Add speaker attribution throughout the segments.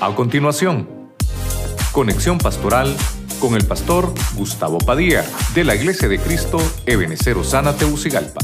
Speaker 1: A continuación, conexión pastoral con el pastor Gustavo Padilla de la Iglesia de Cristo Ebenecer Osana Teucigalpa.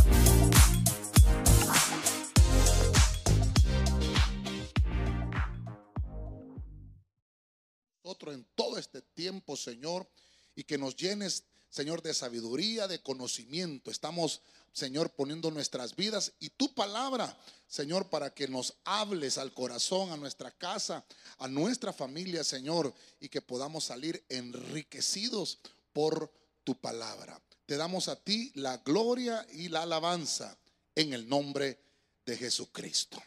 Speaker 2: Nosotros en todo este tiempo, Señor, y que nos llenes, Señor, de sabiduría, de conocimiento. Estamos, Señor, poniendo nuestras vidas y tu palabra, Señor, para que nos hables al corazón, a nuestra casa, a nuestra familia, Señor, y que podamos salir enriquecidos por tu palabra. Te damos a ti la gloria y la alabanza en el nombre de Jesucristo.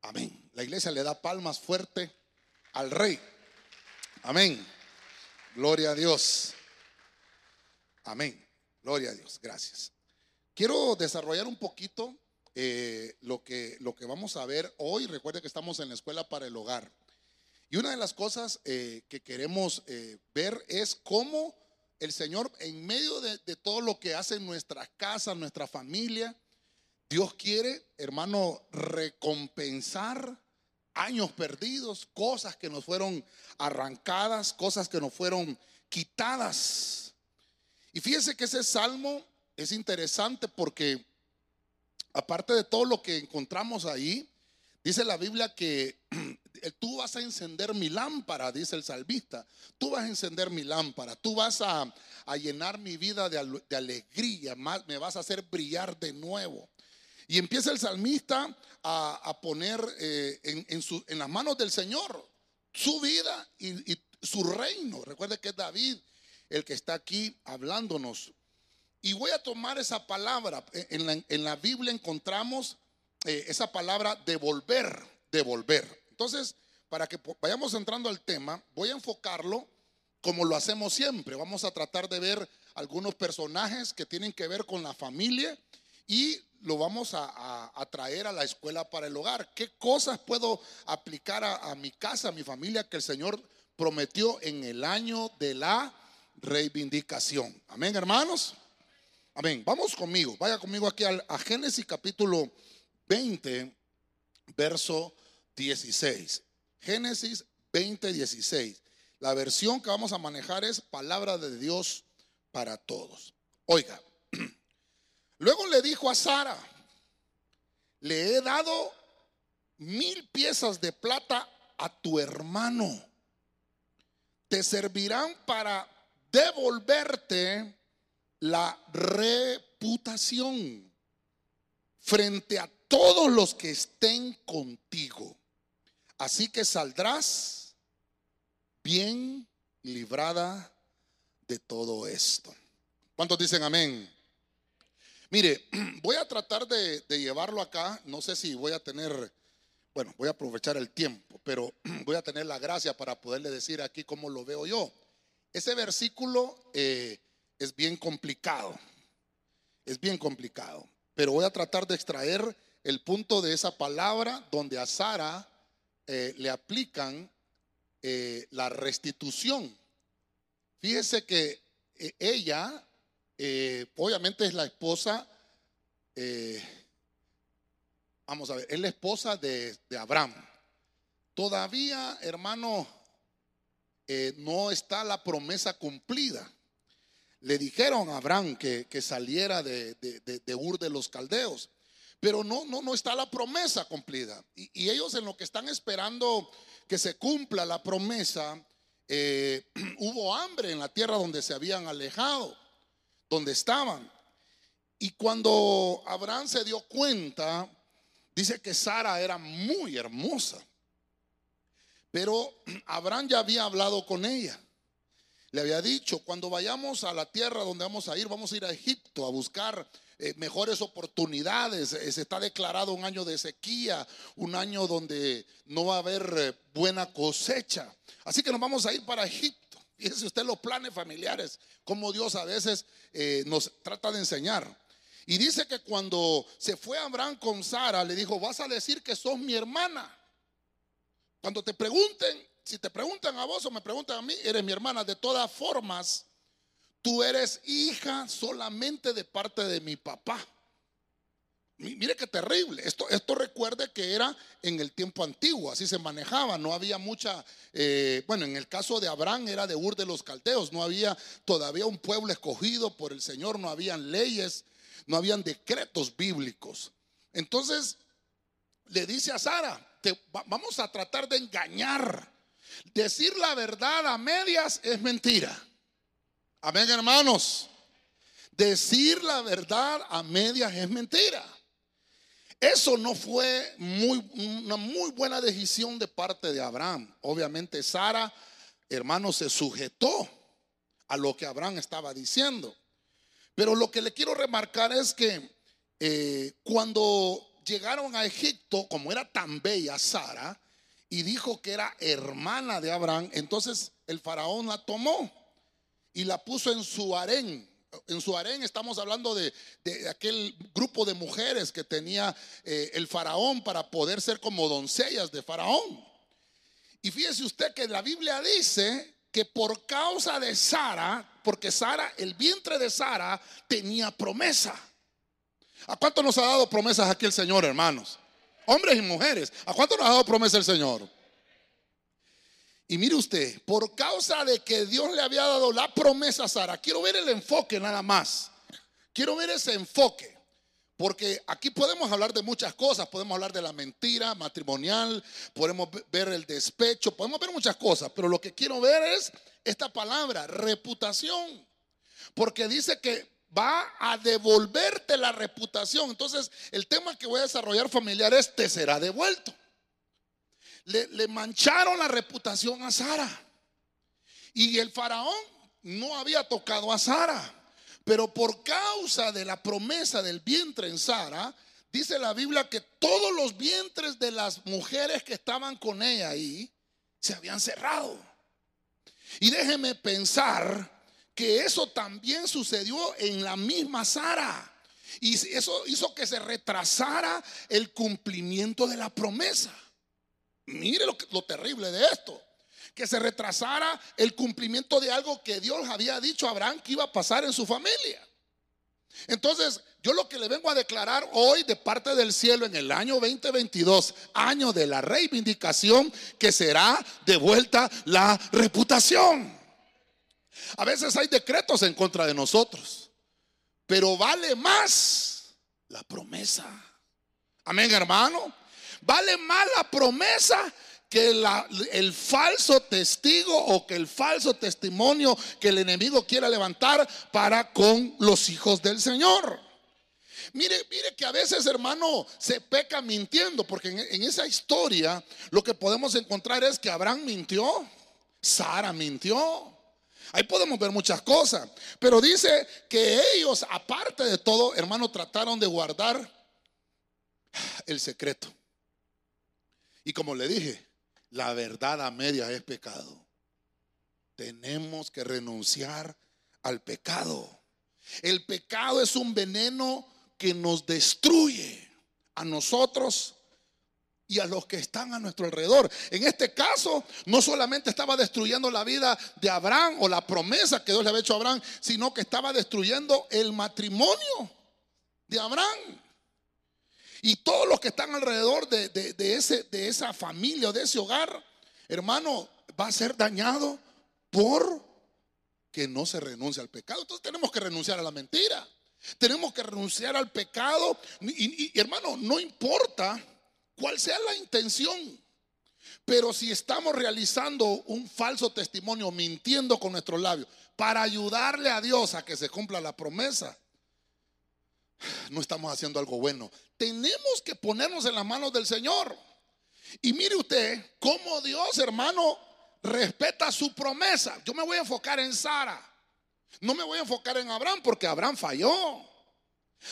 Speaker 2: Amén. La iglesia le da palmas fuerte al rey. Amén. Gloria a Dios. Amén. Gloria a Dios. Gracias. Quiero desarrollar un poquito eh, lo, que, lo que vamos a ver hoy. Recuerde que estamos en la escuela para el hogar. Y una de las cosas eh, que queremos eh, ver es cómo el Señor, en medio de, de todo lo que hace en nuestra casa, nuestra familia, Dios quiere, hermano, recompensar años perdidos, cosas que nos fueron arrancadas, cosas que nos fueron quitadas. Y fíjese que ese salmo es interesante porque aparte de todo lo que encontramos ahí, dice la Biblia que tú vas a encender mi lámpara, dice el salvista, tú vas a encender mi lámpara, tú vas a, llenar mi vida de, alegría, me vas a hacer brillar de nuevo. Y empieza el salmista a, poner eh, en, las manos del Señor su vida y, su reino. Recuerde que es David el que está aquí hablándonos. Y voy a tomar esa palabra. En la, Biblia encontramos eh, esa palabra devolver, devolver. Entonces, para que vayamos entrando al tema, voy a enfocarlo como lo hacemos siempre. Vamos a tratar de ver algunos personajes que tienen que ver con la familia y lo vamos a, traer a la escuela para el hogar. ¿Qué cosas puedo aplicar a, mi casa, a mi familia que el Señor prometió en el año de la reivindicación? Amén, hermanos. Amén. Vamos conmigo. Vaya conmigo aquí a Génesis capítulo 20, verso 16. Génesis 20, 16. La versión que vamos a manejar es palabra de Dios para todos. Oiga. Luego le dijo a Sara, le he dado mil piezas de plata a tu hermano. Te servirán para devolverte la reputación frente a todos los que estén contigo. Así que saldrás bien librada de todo esto. ¿Cuántos dicen amén? Mire, voy a tratar de, llevarlo acá. No sé si voy a tener, bueno, voy a aprovechar el tiempo, pero voy a tener la gracia para poderle decir aquí cómo lo veo yo. Ese versículo eh, es bien complicado. Es bien complicado. Pero voy a tratar de extraer el punto de esa palabra donde a Sara eh, le aplican eh, la restitución. Fíjese que ella obviamente es la esposa, vamos a ver, es la esposa de, Abraham. Todavía, hermano, eh, no está la promesa cumplida. Le dijeron a Abraham que, saliera de, Ur de los Caldeos, pero no, no, no está la promesa cumplida. Y, ellos en lo que están esperando que se cumpla la promesa, hubo hambre en la tierra donde se habían alejado donde estaban. Y cuando Abraham se dio cuenta, dice que Sara era muy hermosa. Pero Abraham ya había hablado con ella. Le había dicho, cuando vayamos a la tierra donde vamos a ir, vamos a ir a Egipto a buscar eh, mejores oportunidades. Eh, se está declarado un año de sequía, un año donde no va a haber eh, buena cosecha. Así que nos vamos a ir para Egipto. Fíjese usted los planes familiares, como Dios a veces nos trata de enseñar. Y dice que cuando se fue Abraham con Sara, le dijo, vas a decir que sos mi hermana. Cuando te pregunten, si te preguntan a vos o me preguntan a mí, eres mi hermana. De todas formas, tú eres hija solamente de parte de mi papá. Mi, mire qué terrible. Esto, esto recuerde que era en el tiempo antiguo, así se manejaba. No había mucha, eh, bueno, en el caso de Abraham era de Ur de los Caldeos. No había todavía un pueblo escogido por el Señor. No habían leyes, no habían decretos bíblicos. Entonces le dice a Sara, te, vamos a tratar de engañar. Decir la verdad a medias es mentira. Amén, hermanos. Decir la verdad a medias es mentira. Eso no fue muy, una muy buena decisión de parte de Abraham. Obviamente Sara, hermano, se sujetó a lo que Abraham estaba diciendo. Pero lo que le quiero remarcar es que eh, cuando llegaron a Egipto, como era tan bella Sara, y dijo que era hermana de Abraham, entonces el faraón la tomó y la puso en su harén en su harén estamos hablando de, aquel grupo de mujeres que tenía eh, el faraón para poder ser como doncellas de faraón. Y fíjese usted que la Biblia dice que por causa de Sara, porque Sara, el vientre de Sara tenía promesa. ¿A cuánto nos ha dado promesas aquí el Señor, hermanos? Hombres y mujeres. ¿A cuánto nos ha dado promesa el Señor? Y mire usted, por causa de que Dios le había dado la promesa a Sara, quiero ver el enfoque nada más. Quiero ver ese enfoque. Porque aquí podemos hablar de muchas cosas, podemos hablar de la mentira matrimonial, podemos ver el despecho, podemos ver muchas cosas, pero lo que quiero ver es esta palabra, reputación. Porque dice que va a devolverte la reputación. Entonces, el tema que voy a desarrollar familiar es, te será devuelto le, mancharon la reputación a Sara. Y el faraón no había tocado a Sara. Pero por causa de la promesa del vientre en Sara, dice la Biblia que todos los vientres de las mujeres que estaban con ella ahí se habían cerrado. Y déjeme pensar que eso también sucedió en la misma Sara. Y eso hizo que se retrasara el cumplimiento de la promesa. Mire lo, terrible de esto. Que se retrasara el cumplimiento de algo que Dios había dicho a Abraham que iba a pasar en su familia. Entonces, yo lo que le vengo a declarar hoy de parte del cielo en el año 2022, año de la reivindicación, que será de vuelta la reputación. A veces hay decretos en contra de nosotros, pero vale más la promesa. Amén, hermano. Vale más la promesa que el falso testigo o que el falso testimonio que el enemigo quiera levantar para con los hijos del Señor. Mire, mire que a veces, hermano, se peca mintiendo, porque en, en esa historia lo que podemos encontrar es que Abraham mintió, Sara mintió. Ahí podemos ver muchas cosas, pero dice que ellos, aparte de todo, hermano, trataron de guardar el secreto. Y como le dije, la verdad a medias es pecado. Tenemos que renunciar al pecado. El pecado es un veneno que nos destruye a nosotros y a los que están a nuestro alrededor. En este caso, no solamente estaba destruyendo la vida de Abraham o la promesa que Dios le había hecho a Abraham, sino que estaba destruyendo el matrimonio de Abraham. Y todos los que están alrededor de, ese, de esa familia o de ese hogar, hermano, va a ser dañado por que no se renuncia al pecado. Entonces tenemos que renunciar a la mentira. Tenemos que renunciar al pecado. Y, y, hermano, no importa cuál sea la intención. Pero si estamos realizando un falso testimonio, mintiendo con nuestros labios, para ayudarle a Dios a que se cumpla la promesa, no estamos haciendo algo bueno. Tenemos que ponernos en las manos del Señor. Y mire usted cómo Dios, hermano, respeta su promesa. Yo me voy a enfocar en Sara. No me voy a enfocar en Abraham porque Abraham falló.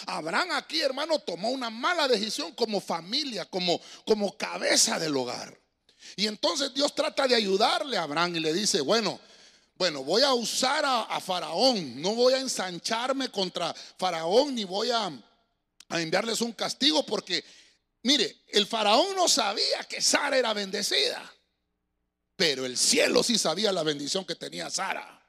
Speaker 2: Abraham aquí, hermano, tomó una mala decisión como familia, como, como cabeza del hogar. Y entonces Dios trata de ayudarle a Abraham y le dice, bueno, bueno, voy a usar a, Faraón, no voy a ensancharme contra Faraón ni voy a, a enviarles un castigo porque, mire, el Faraón no sabía que Sara era bendecida, pero el cielo sí sabía la bendición que tenía Sara.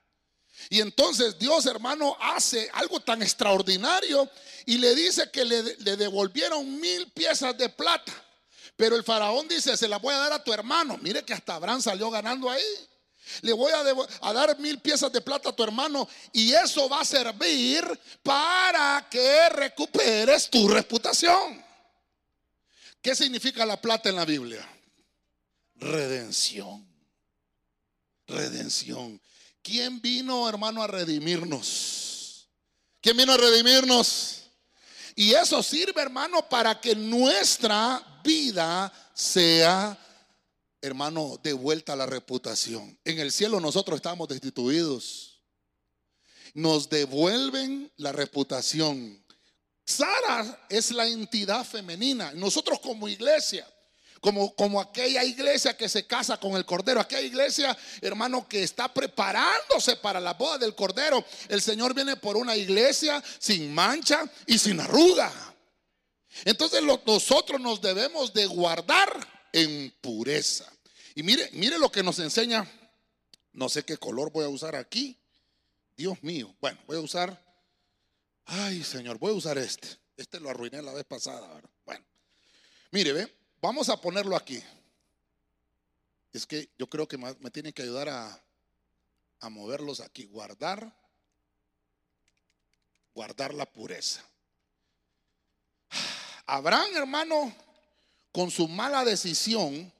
Speaker 2: Y entonces Dios, hermano, hace algo tan extraordinario y le dice que le, devolvieron mil piezas de plata. Pero el faraón dice, se las voy a dar a tu hermano. Mire que hasta Abraham salió ganando ahí. Le voy a, a, dar mil piezas de plata a tu hermano y eso va a servir para que recuperes tu reputación. ¿Qué significa la plata en la Biblia? Redención. Redención. ¿Quién vino, hermano, a redimirnos? ¿Quién vino a redimirnos? Y eso sirve, hermano, para que nuestra vida sea, hermano, de vuelta a la reputación. En el cielo nosotros estamos destituidos. Nos devuelven la reputación. Sara es la entidad femenina. Nosotros como iglesia como, como aquella iglesia que se casa con el Cordero, aquella iglesia, hermano, que está preparándose para la boda del Cordero. El Señor viene por una iglesia sin mancha y sin arruga. Entonces nosotros nos debemos de guardar en pureza. Y mire, mire lo que nos enseña. No sé qué color voy a usar aquí. Dios mío. Bueno, voy a usar. Ay, Señor, voy a usar este. Este lo arruiné la vez pasada. Bueno, mire, ve. Vamos a ponerlo aquí. Es que yo creo que me tienen que ayudar a, a moverlos aquí. Guardar, guardar la pureza. Abraham, hermano, con su mala decisión,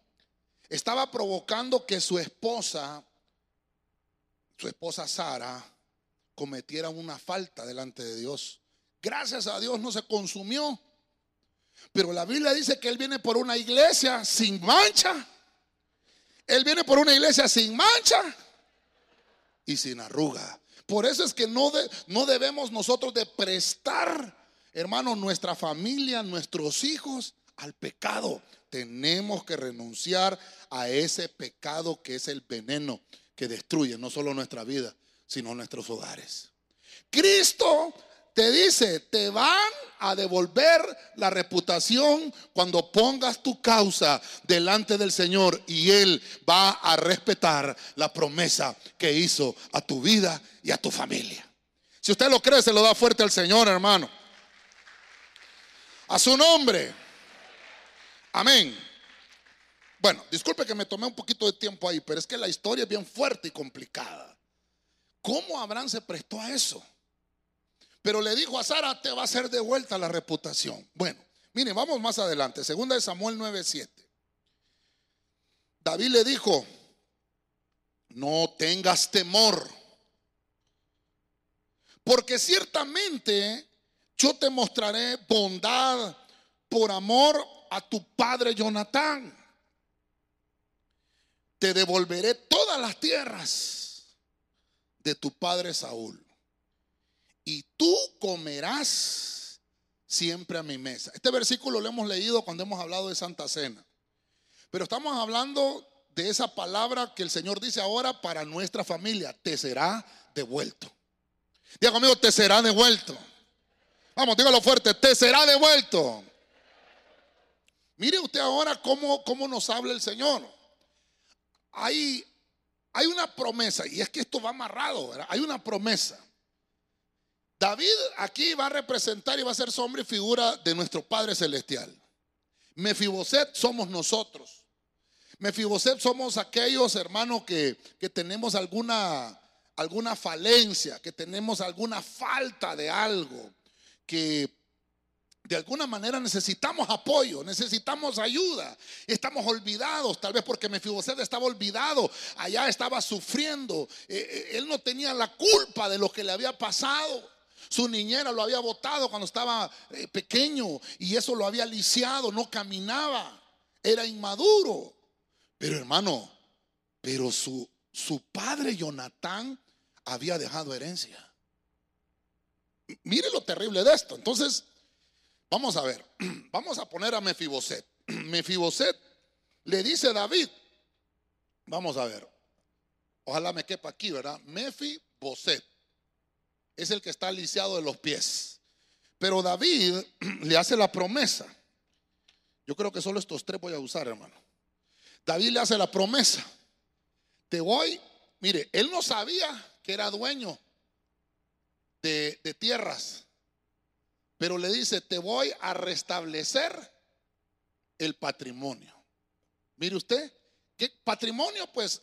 Speaker 2: estaba provocando que su esposa, su esposa Sara, cometiera una falta delante de Dios. Gracias a Dios no se consumió pero la Biblia dice que Él viene por una iglesia sin mancha. Él viene por una iglesia sin mancha y sin arruga. Por eso es que no, no debemos nosotros de prestar, hermano, nuestra familia, nuestros hijos al pecado. Tenemos que renunciar a ese pecado que es el veneno que destruye no solo nuestra vida, sino nuestros hogares. Cristo te dice, te van a devolver la reputación cuando pongas tu causa delante del Señor y Él va a respetar la promesa que hizo a tu vida y a tu familia. Si usted lo cree, se lo da fuerte al Señor, hermano. A su nombre. Amén. Bueno, disculpe que me tomé un poquito de tiempo ahí, pero es que la historia es bien fuerte y complicada. ¿Cómo Abraham se prestó a eso? Pero le dijo a Sara, te va a hacer de vuelta la reputación. Bueno, miren, vamos más adelante. Segunda de Samuel 9:7. David le dijo, no tengas temor, porque ciertamente yo te mostraré bondad por amor a tu padre Jonatán. Te devolveré todas las tierras de tu padre Saúl y tú comerás siempre a mi mesa. Este versículo lo hemos leído cuando hemos hablado de Santa Cena. Pero estamos hablando de esa palabra que el Señor dice ahora para nuestra familia, te será devuelto. Diga conmigo, te será devuelto. Vamos, dígalo fuerte, te será devuelto. Mire usted ahora cómo, cómo nos habla el Señor. Hay, hay una promesa, y es que esto va amarrado, hay una promesa. David aquí va a representar y va a ser sombra y figura de nuestro Padre Celestial. Mefiboset somos nosotros. Mefiboset somos aquellos hermanos que, que tenemos alguna, alguna falencia, que tenemos alguna falta de algo, que de alguna manera necesitamos apoyo, necesitamos ayuda. Estamos olvidados, tal vez porque Mefiboset estaba olvidado, allá estaba sufriendo. Eh, eh, él no tenía la culpa de lo que le había pasado. Su niñera lo había botado cuando estaba eh, pequeño y eso lo había lisiado, no caminaba, era inmaduro. Pero hermano, pero su, su padre Jonatán había dejado herencia. Mire lo terrible de esto. Entonces, vamos a ver, vamos a poner a Mefiboset. Mefiboset le dice a David, vamos a ver, ojalá me quepa aquí, ¿verdad? Mefiboset es el que está lisiado de los pies. Pero David le hace la promesa. Yo creo que solo estos tres voy a usar, hermano. David le hace la promesa. Te voy, mire, él no sabía que era dueño de, tierras. Pero le dice, te voy a restablecer el patrimonio. Mire usted, ¿qué patrimonio? Pues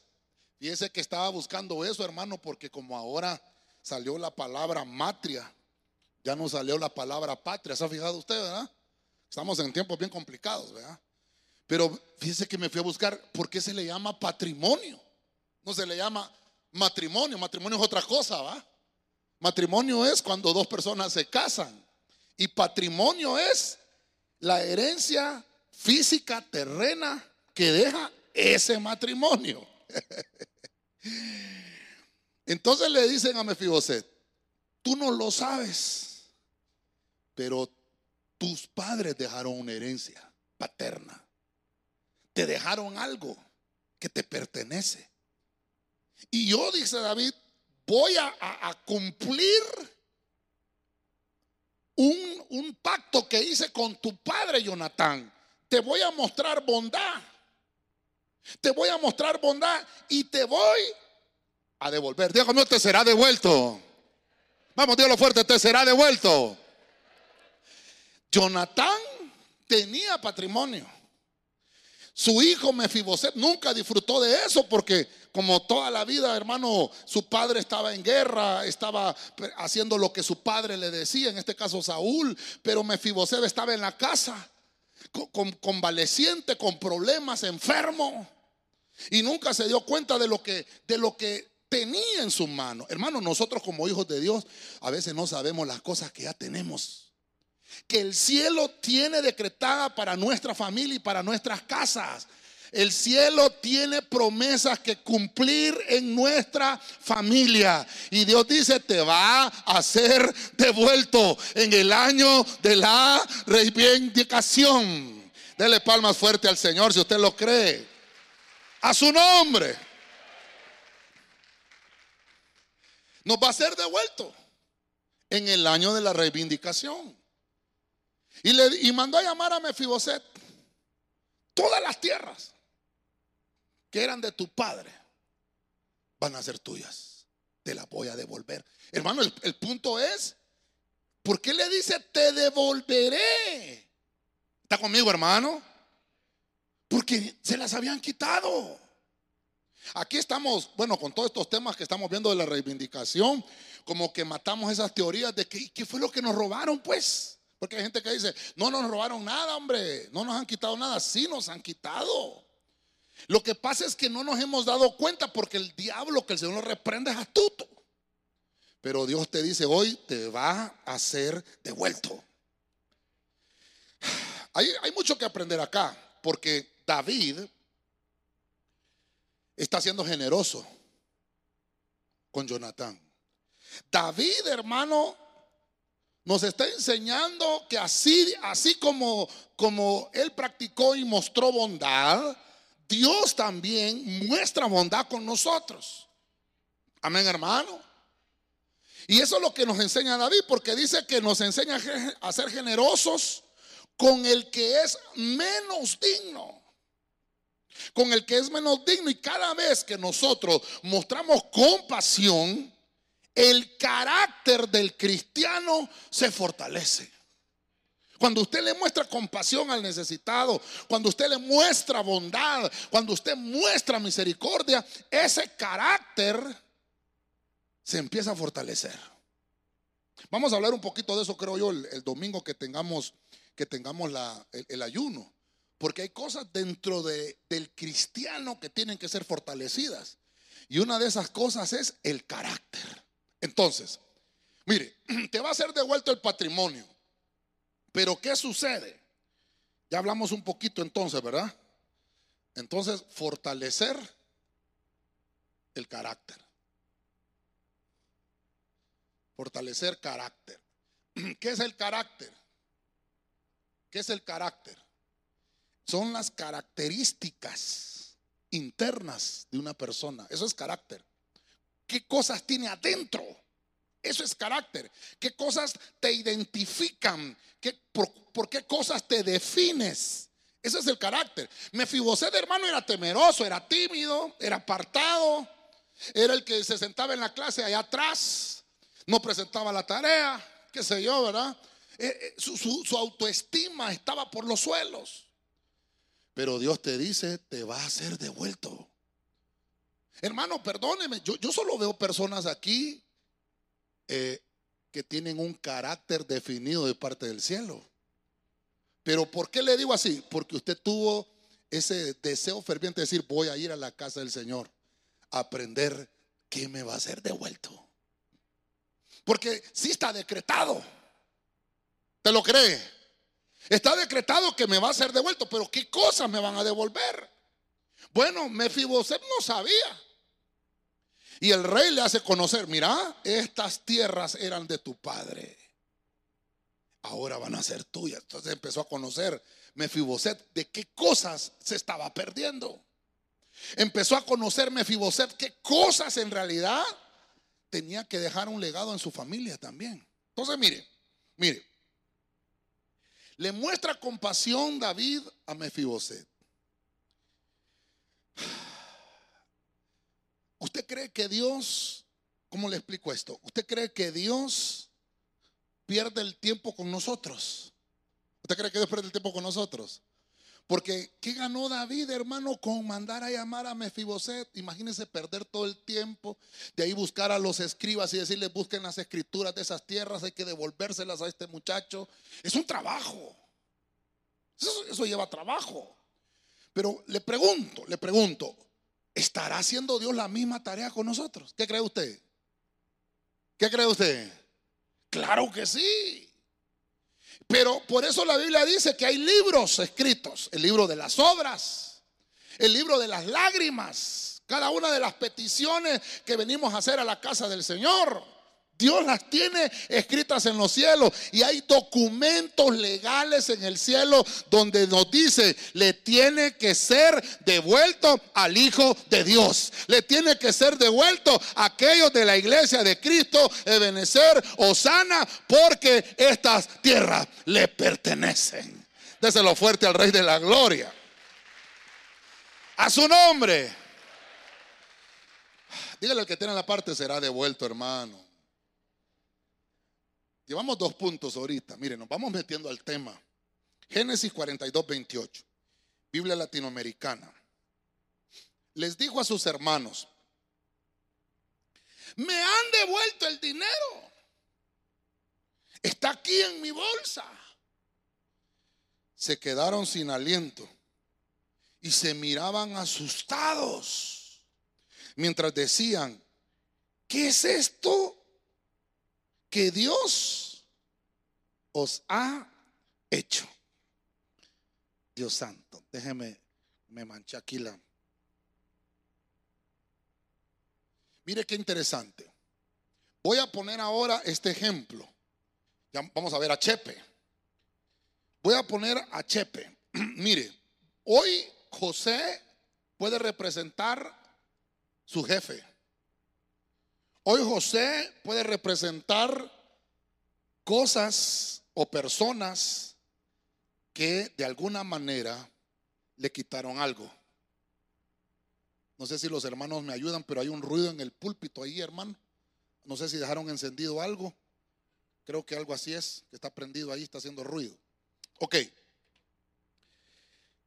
Speaker 2: fíjese que estaba buscando eso, hermano, porque como ahora salió la palabra matria, ya no salió la palabra patria. ¿Se ha fijado usted, verdad? Estamos en tiempos bien complicados, ¿verdad? Pero fíjese que me fui a buscar por qué se le llama patrimonio. No se le llama matrimonio. Matrimonio es otra cosa, ¿va? Matrimonio es cuando dos personas se casan. Y patrimonio es la herencia física terrena que deja ese matrimonio. Entonces le dicen a Mefiboset, tú no lo sabes, pero tus padres dejaron una herencia paterna. Te dejaron algo que te pertenece. Y yo, dice David, voy a, cumplir un, pacto que hice con tu padre, Jonatán. Te voy a mostrar bondad. Te voy a mostrar bondad y te voy a devolver. Dios mío, te será devuelto. Vamos, Dios lo fuerte, te será devuelto. Jonatán tenía patrimonio. Su hijo Mefiboset nunca disfrutó de eso porque como toda la vida, hermano, su padre estaba en guerra, estaba haciendo lo que su padre le decía, en este caso Saúl, pero Mefiboset estaba en la casa, convaleciente, con problemas, enfermo, y nunca se dio cuenta de lo que, de lo que tenía en su mano. Hermano, nosotros como hijos de Dios a veces no sabemos las cosas que ya tenemos que el cielo tiene decretada para nuestra familia y para nuestras casas. El cielo tiene promesas que cumplir en nuestra familia. Y Dios dice, te va a ser devuelto en el año de la reivindicación. Dele palmas fuerte al Señor si usted lo cree. A su nombre. Nos va a ser devuelto en el año de la reivindicación. Y, le, mandó a llamar a Mefiboset. Todas las tierras que eran de tu padre van a ser tuyas. Te las voy a devolver. Hermano, el, el punto es, ¿por qué le dice te devolveré? ¿Está conmigo, hermano? Porque se las habían quitado. Aquí estamos, bueno, con todos estos temas que estamos viendo de la reivindicación, como que matamos esas teorías de que, ¿qué fue lo que nos robaron, pues? Porque hay gente que dice, no nos robaron nada, hombre, no nos han quitado nada, sí nos han quitado. Lo que pasa es que no nos hemos dado cuenta porque el diablo que el Señor lo reprende es astuto. Pero Dios te dice, hoy te va a ser devuelto. Hay mucho que aprender acá, porque David está siendo generoso con Jonatán. David, hermano, nos está enseñando que así, así como, como Él practicó y mostró bondad, Dios también muestra bondad con nosotros. Amén, hermano. Y eso es lo que nos enseña David, porque dice que nos enseña a ser generosos con el que es menos digno. Con el que es menos digno. Y cada vez que nosotros mostramos compasión, el carácter del cristiano se fortalece. Cuando usted le muestra compasión al necesitado, cuando usted le muestra bondad, cuando usted muestra misericordia, ese carácter se empieza a fortalecer. Vamos a hablar un poquito de eso, creo yo, el, domingo que tengamos, que tengamos el, ayuno. Porque hay cosas dentro del cristiano que tienen que ser fortalecidas. Y una de esas cosas es el carácter. Entonces, mire, te va a ser devuelto el patrimonio. Pero ¿qué sucede? Ya hablamos un poquito entonces, ¿verdad? Entonces, fortalecer el carácter. Fortalecer carácter. ¿Qué es el carácter? ¿Qué es el carácter? Son las características internas de una persona. Eso es carácter qué cosas tiene adentro. Eso es carácter. ¿Qué cosas te identifican? ¿Qué, por, qué cosas te defines? Ese es el carácter. Mefiboset, hermano, era temeroso, era tímido, era apartado. era el que se sentaba en la clase allá atrás, no presentaba la tarea, qué sé yo, ¿verdad? Eh, eh, su, autoestima estaba por los suelos. Pero Dios te dice, te va a ser devuelto. Hermano, perdóneme, yo, yo solo veo personas aquí eh, que tienen un carácter definido de parte del cielo. Pero ¿por qué le digo así? Porque usted tuvo ese deseo ferviente de decir, voy a ir a la casa del Señor a aprender qué me va a ser devuelto. Porque si está decretado. ¿Te lo cree? Está decretado que me va a ser devuelto, pero ¿qué cosas me van a devolver? Bueno, Mefiboset no sabía. Y el rey le hace conocer, mira, estas tierras eran de tu padre. Ahora van a ser tuyas. Entonces empezó a conocer Mefiboset de qué cosas se estaba perdiendo. Empezó a conocer Mefiboset qué cosas en realidad tenía que dejar un legado en su familia también. Entonces, mire, mire, le muestra compasión David a Mefiboset. ¿Usted cree que Dios, cómo le explico esto? ¿Usted cree que Dios pierde el tiempo con nosotros? ¿Usted cree que Dios pierde el tiempo con nosotros? Porque ¿qué ganó David, hermano, con mandar a llamar a Mefiboset? Imagínense perder todo el tiempo, de ahí buscar a los escribas y decirles busquen las escrituras de esas tierras, hay que devolvérselas a este muchacho. Es un trabajo. Eso, eso lleva trabajo. Pero le pregunto, le pregunto, ¿estará haciendo Dios la misma tarea con nosotros? ¿Qué cree usted? ¿Qué cree usted? Claro que sí. Pero por eso la Biblia dice que hay libros escritos, el libro de las obras, el libro de las lágrimas, cada una de las peticiones que venimos a hacer a la casa del Señor. Dios las tiene escritas en los cielos y hay documentos legales en el cielo donde nos dice, le tiene que ser devuelto al Hijo de Dios. Le tiene que ser devuelto a aquellos de la iglesia de Cristo, Ebenezer, Osana, porque estas tierras le pertenecen. Déselo fuerte al Rey de la Gloria. A su nombre. Dígale al que tiene la parte, será devuelto, hermano. Llevamos dos puntos ahorita. Miren, nos vamos metiendo al tema. Génesis 42, 28. Biblia latinoamericana. Les dijo a sus hermanos, me han devuelto el dinero. Está aquí en mi bolsa. Se quedaron sin aliento y se miraban asustados mientras decían, ¿qué es esto que Dios os ha hecho. Dios santo, déjeme, me manché aquí la... Mire qué interesante. Voy a poner ahora este ejemplo. Ya vamos a ver a Chepe. Voy a poner a Chepe. Mire, hoy José puede representar su jefe. Hoy José puede representar cosas o personas que de alguna manera le quitaron algo. No sé si los hermanos me ayudan, pero hay un ruido en el púlpito ahí, hermano. No sé si dejaron encendido algo. Creo que algo así es, que está prendido ahí, está haciendo ruido. Ok.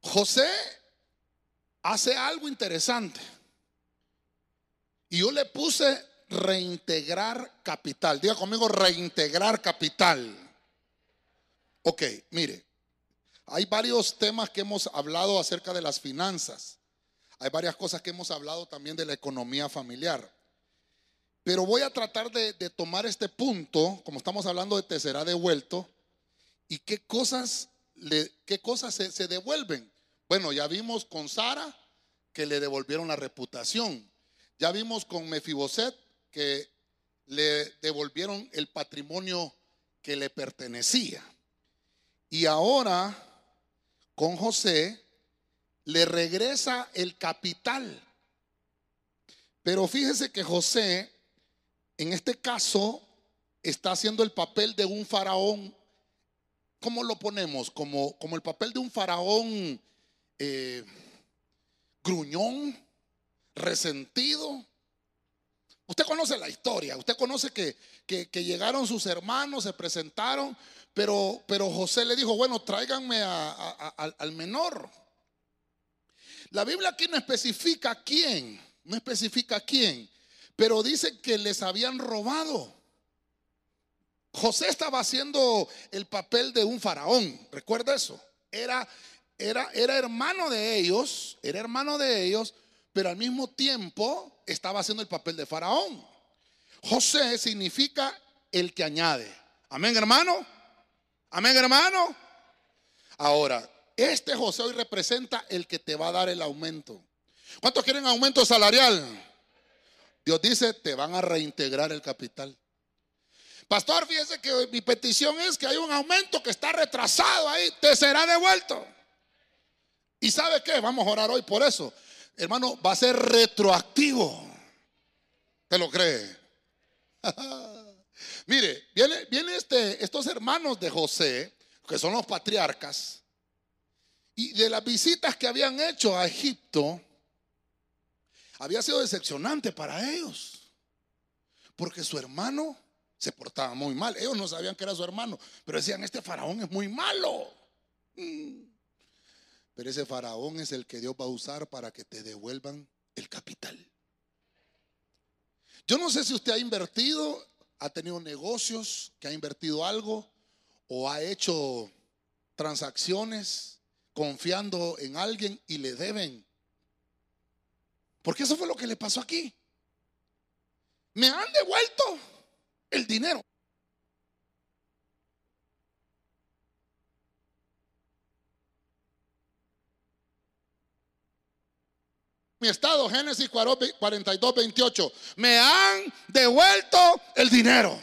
Speaker 2: José hace algo interesante. Y yo le puse reintegrar capital. Diga conmigo, reintegrar capital. Ok, mire, hay varios temas que hemos hablado acerca de las finanzas. Hay varias cosas que hemos hablado también de la economía familiar. Pero voy a tratar de, tomar este punto, como estamos hablando de te será devuelto, y qué cosas, le, qué cosas se, se devuelven. Bueno, ya vimos con Sara que le devolvieron la reputación. Ya vimos con Mefiboset que le devolvieron el patrimonio que le pertenecía. Y ahora, con José, le regresa el capital. Pero fíjese que José, en este caso, está haciendo el papel de un faraón. ¿Cómo lo ponemos? Como, como el papel de un faraón eh, gruñón, resentido, Usted conoce la historia, usted conoce que, que, llegaron sus hermanos, se presentaron, pero, pero José le dijo, bueno, tráiganme al menor. La Biblia aquí no especifica quién, no especifica quién, pero dice que les habían robado. José estaba haciendo el papel de un faraón, recuerda eso. Era, era, era hermano de ellos, era hermano de ellos, pero al mismo tiempo estaba haciendo el papel de faraón. José significa el que añade. Amén, hermano. Amén, hermano. Ahora, este José hoy representa el que te va a dar el aumento. ¿Cuántos quieren aumento salarial? Dios dice, te van a reintegrar el capital. Pastor, fíjese que mi petición es que hay un aumento que está retrasado ahí, te será devuelto. ¿Y sabe qué? Vamos a orar hoy por eso. Hermano, va a ser retroactivo. ¿Te lo cree? Mire, viene, viene este, estos hermanos de José, que son los patriarcas, y de las visitas que habían hecho a Egipto, había sido decepcionante para ellos, porque su hermano se portaba muy mal. Ellos no sabían que era su hermano, pero decían, este faraón es muy malo. Mm. Pero ese faraón es el que Dios va a usar para que te devuelvan el capital. Yo no sé si usted ha invertido, ha tenido negocios, que ha invertido algo o ha hecho transacciones confiando en alguien y le deben. Porque eso fue lo que le pasó aquí. Me han devuelto el dinero. Mi estado, Génesis 42, 28. Me han devuelto el dinero.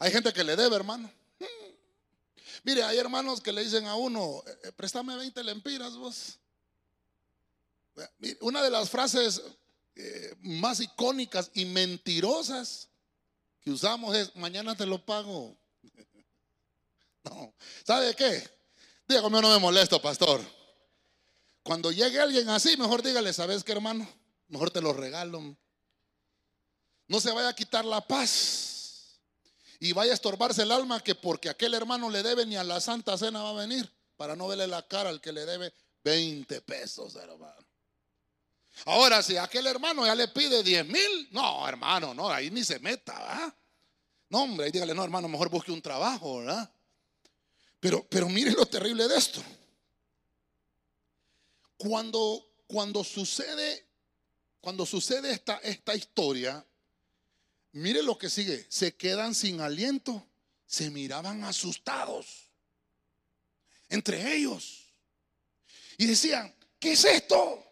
Speaker 2: Hay gente que le debe, hermano. Mire, hay hermanos que le dicen a uno, eh, eh, préstame 20 lempiras vos. Una de las frases eh, más icónicas y mentirosas que usamos es, mañana te lo pago. No, ¿sabe qué? Dígame, no me molesto, pastor. Cuando llegue alguien así, mejor dígale, ¿sabes qué, hermano? Mejor te lo regalo. No se vaya a quitar la paz y vaya a estorbarse el alma que porque aquel hermano le debe ni a la Santa Cena va a venir para no verle la cara al que le debe 20 pesos, hermano. Ahora, si aquel hermano ya le pide 10 mil, no, hermano, no, ahí ni se meta, ¿verdad? No, hombre, dígale, no, hermano, mejor busque un trabajo, ¿verdad? Pero, pero mire lo terrible de esto. Cuando, cuando sucede, cuando sucede esta, esta historia, mire lo que sigue. Se quedan sin aliento, se miraban asustados entre ellos. Y decían, ¿qué es esto?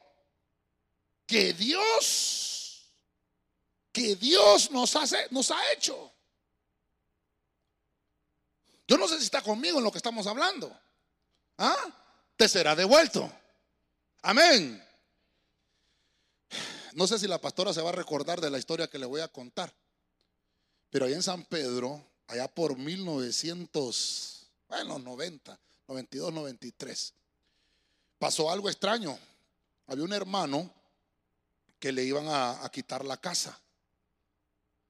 Speaker 2: Que Dios, que Dios nos, hace, nos ha hecho. Yo no sé si está conmigo en lo que estamos hablando. ¿Ah? Te será devuelto. Amén. No sé si la pastora se va a recordar de la historia que le voy a contar. Pero allá en San Pedro, allá por 1900, bueno, 90, 92, 93, pasó algo extraño. Había un hermano que le iban a, a quitar la casa.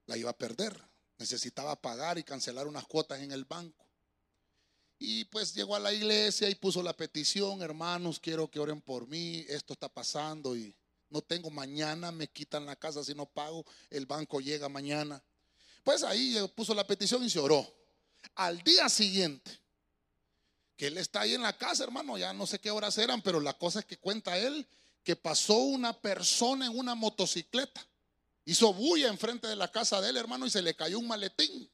Speaker 2: La iba a perder. Necesitaba pagar y cancelar unas cuotas en el banco. Y pues llegó a la iglesia y puso la petición, hermanos, quiero que oren por mí, esto está pasando y no tengo mañana, me quitan la casa si no pago, el banco llega mañana. Pues ahí puso la petición y se oró. Al día siguiente, que él está ahí en la casa, hermano, ya no sé qué horas eran, pero la cosa es que cuenta él que pasó una persona en una motocicleta, hizo bulla enfrente de la casa de él, hermano, y se le cayó un maletín.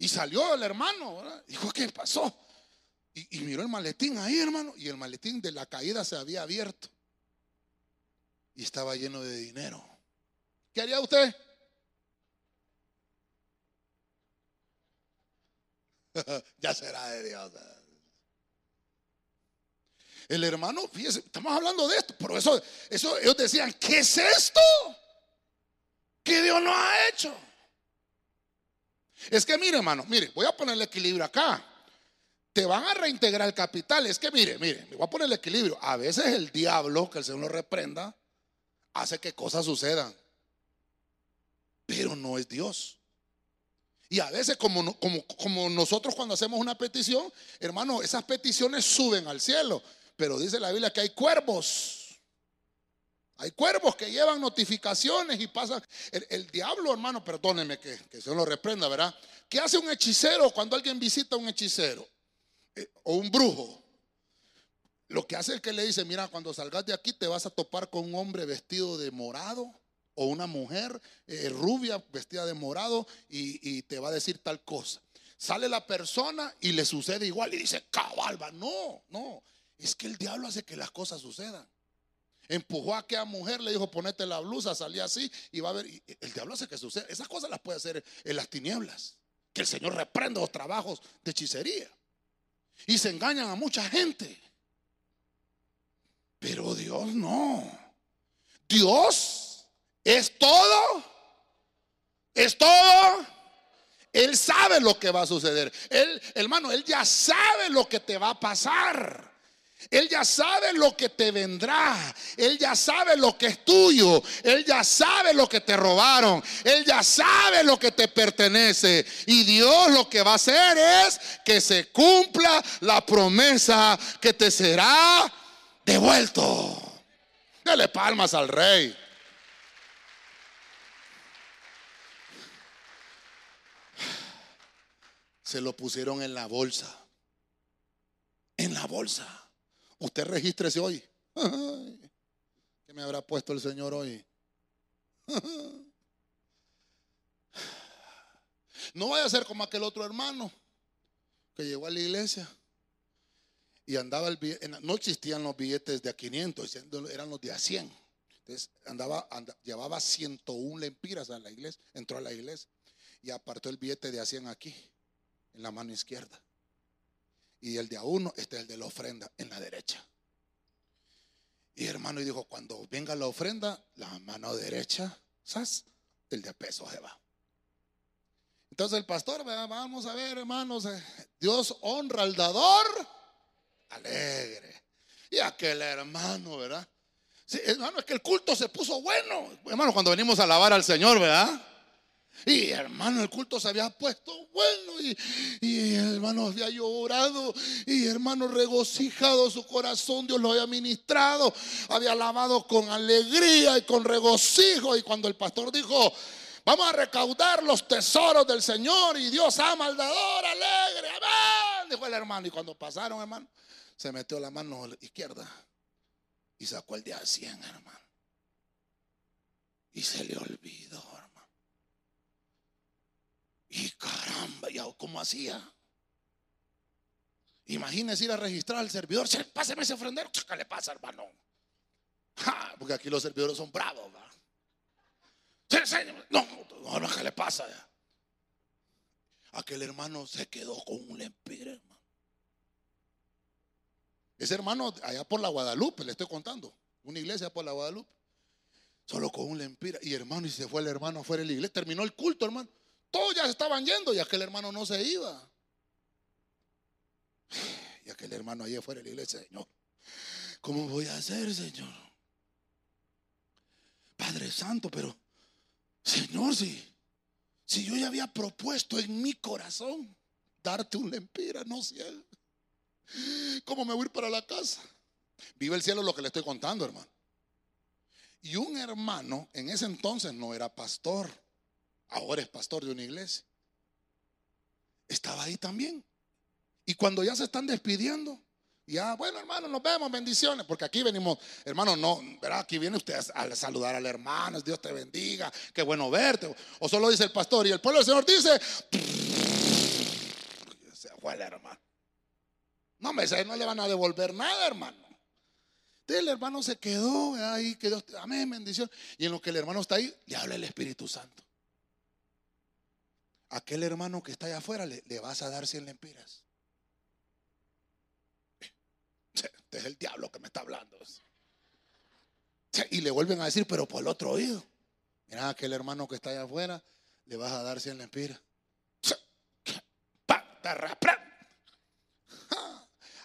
Speaker 2: Y salió el hermano, dijo, ¿qué pasó? Y, miró el maletín ahí, hermano, y el maletín de la caída se había abierto. Y estaba lleno de dinero. ¿Qué haría usted? ya será de Dios. El hermano, fíjese, estamos hablando de esto, pero eso, eso ellos decían, ¿qué es esto? ¿Qué Dios no ha hecho? Es que mire, hermano, mire, voy a poner el equilibrio acá. Te van a reintegrar el capital. Es que mire, mire, voy a poner el equilibrio. A veces el diablo, que el Señor lo reprenda, hace que cosas sucedan. Pero no es Dios. Y a veces como, como nosotros cuando hacemos una petición, hermano, esas peticiones suben al cielo. Pero dice la Biblia que hay cuervos. Hay cuervos que llevan notificaciones y pasan. El, diablo, hermano, perdóneme que, que se lo reprenda, ¿verdad? ¿Qué hace un hechicero cuando alguien visita a un hechicero? Eh, o un brujo. Lo que hace es que le dice, mira, cuando salgas de aquí te vas a topar con un hombre vestido de morado o una mujer eh, rubia vestida de morado y, te va a decir tal cosa. Sale la persona y le sucede igual y dice, cabalba. No, no. Es que el diablo hace que las cosas sucedan. Empujó a aquella mujer, le dijo, ponete la blusa, salía así y va a ver. el diablo hace que suceda. Esas cosas las puede hacer en las tinieblas. Que el Señor reprenda los trabajos de hechicería. Y se engañan a mucha gente. Pero Dios no. Dios es todo. Es todo. Él sabe lo que va a suceder. Él, hermano, él ya sabe lo que te va a pasar. Él ya sabe lo que te vendrá. Él ya sabe lo que es tuyo. Él ya sabe lo que te robaron. Él ya sabe lo que te pertenece. Y Dios lo que va a hacer es que se cumpla la promesa que te será devuelto. Dale palmas al rey. se lo pusieron en la bolsa. En la bolsa. Usted regístrese hoy. ¿Qué me habrá puesto el Señor hoy? No vaya a ser como aquel otro hermano que llegó a la iglesia y andaba el no existían los billetes de a 500, eran los de a 100. Entonces andaba, llevaba 101 lempiras a la iglesia, entró a la iglesia y apartó el billete de a 100 aquí en la mano izquierda. Y el de a uno, este es el de la ofrenda en la derecha. Y hermano, y dijo, cuando venga la ofrenda, la mano derecha, ¿sabes? El de peso se va. Entonces el pastor, vamos a ver, hermanos, eh, Dios honra al dador alegre. Y aquel hermano, ¿verdad? Sí, hermano, es que el culto se puso bueno. Hermano, cuando venimos a alabar al Señor, ¿verdad? Y hermano, el culto se había puesto bueno y, y, hermano había llorado y hermano regocijado su corazón, Dios lo había ministrado, había alabado con alegría y con regocijo. Y cuando el pastor dijo, vamos a recaudar los tesoros del Señor y Dios ama al dador alegre, amén, dijo el hermano. Y cuando pasaron, hermano, se metió la mano izquierda y sacó el día 100, hermano. Y se le olvidó. Y caramba, ¿ya cómo hacía? Imagínese ir a registrar al servidor. Páseme ese ofrendero. ¿Qué le pasa, hermano? porque aquí los servidores son bravos. No, no, no, ¿qué le pasa? Aquel hermano se quedó con un lempire, hermano. Ese hermano allá por la Guadalupe, le estoy contando. Una iglesia por la Guadalupe. Solo con un lempira. Y hermano, y se fue el hermano afuera de la iglesia. Terminó el culto, hermano. Todos ya estaban yendo y aquel hermano no se iba. Y aquel hermano allí afuera de la iglesia, Señor, ¿cómo voy a hacer, Señor? Padre Santo, pero, Señor, si, si yo ya había propuesto en mi corazón darte un lempira, no sé, ¿cómo me voy a ir para la casa? Vive el cielo lo que le estoy contando, hermano. Y un hermano en ese entonces no era pastor ahora es pastor de una iglesia, estaba ahí también. Y cuando ya se están despidiendo, ya, bueno, hermano, nos vemos, bendiciones, porque aquí venimos, hermano, no, ¿verdad? Aquí viene usted a saludar al hermano, Dios te bendiga, qué bueno verte. O solo dice el pastor y el pueblo del Señor dice, se fue el hermano. No, me no le van a devolver nada, hermano. Entonces el hermano se quedó ahí, que Dios, amén, bendición. Y en lo que el hermano está ahí, le habla el Espíritu Santo aquel hermano que está allá afuera le, vas a dar 100 lempiras. Este es el diablo que me está hablando. Y le vuelven a decir, pero por el otro oído. Mira, aquel hermano que está allá afuera, le vas a dar 100 lempiras.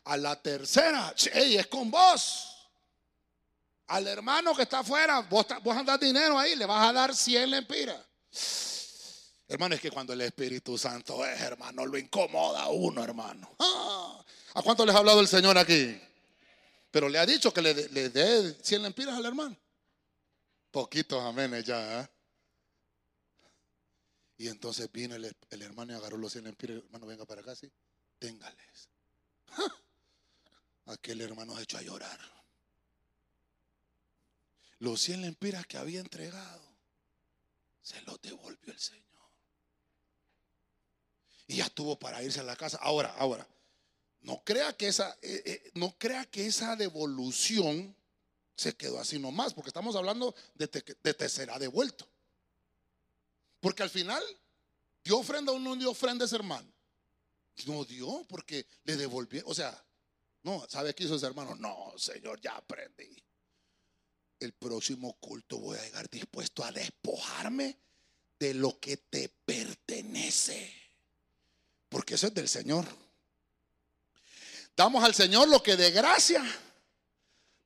Speaker 2: A la tercera, es con vos. Al hermano que está afuera, vos, vos andas dinero ahí, le vas a dar 100 lempiras. Hermano, es que cuando el Espíritu Santo es, hermano, lo incomoda a uno, hermano. Ah, ¿A cuánto les ha hablado el Señor aquí? Pero le ha dicho que le, dé 100 lempiras al hermano. Poquitos amenes ya. ¿eh? Y entonces vino el, hermano y agarró los 100 lempiras. Hermano, venga para acá, sí. Téngales. Aquel hermano se echó a llorar. Los 100 lempiras que había entregado, se los devolvió el Señor. Y ya estuvo para irse a la casa. Ahora, ahora, no crea que esa, eh, eh, no crea que esa devolución se quedó así nomás, porque estamos hablando de, de te será devuelto. Porque al final dio ofrenda o no dio ofrenda ese hermano. No dio porque le devolvió. O sea, no, ¿sabe qué hizo ese hermano? No, Señor, ya aprendí. El próximo culto voy a llegar dispuesto a despojarme de lo que te pertenece. Porque eso es del Señor. Damos al Señor lo que de gracia.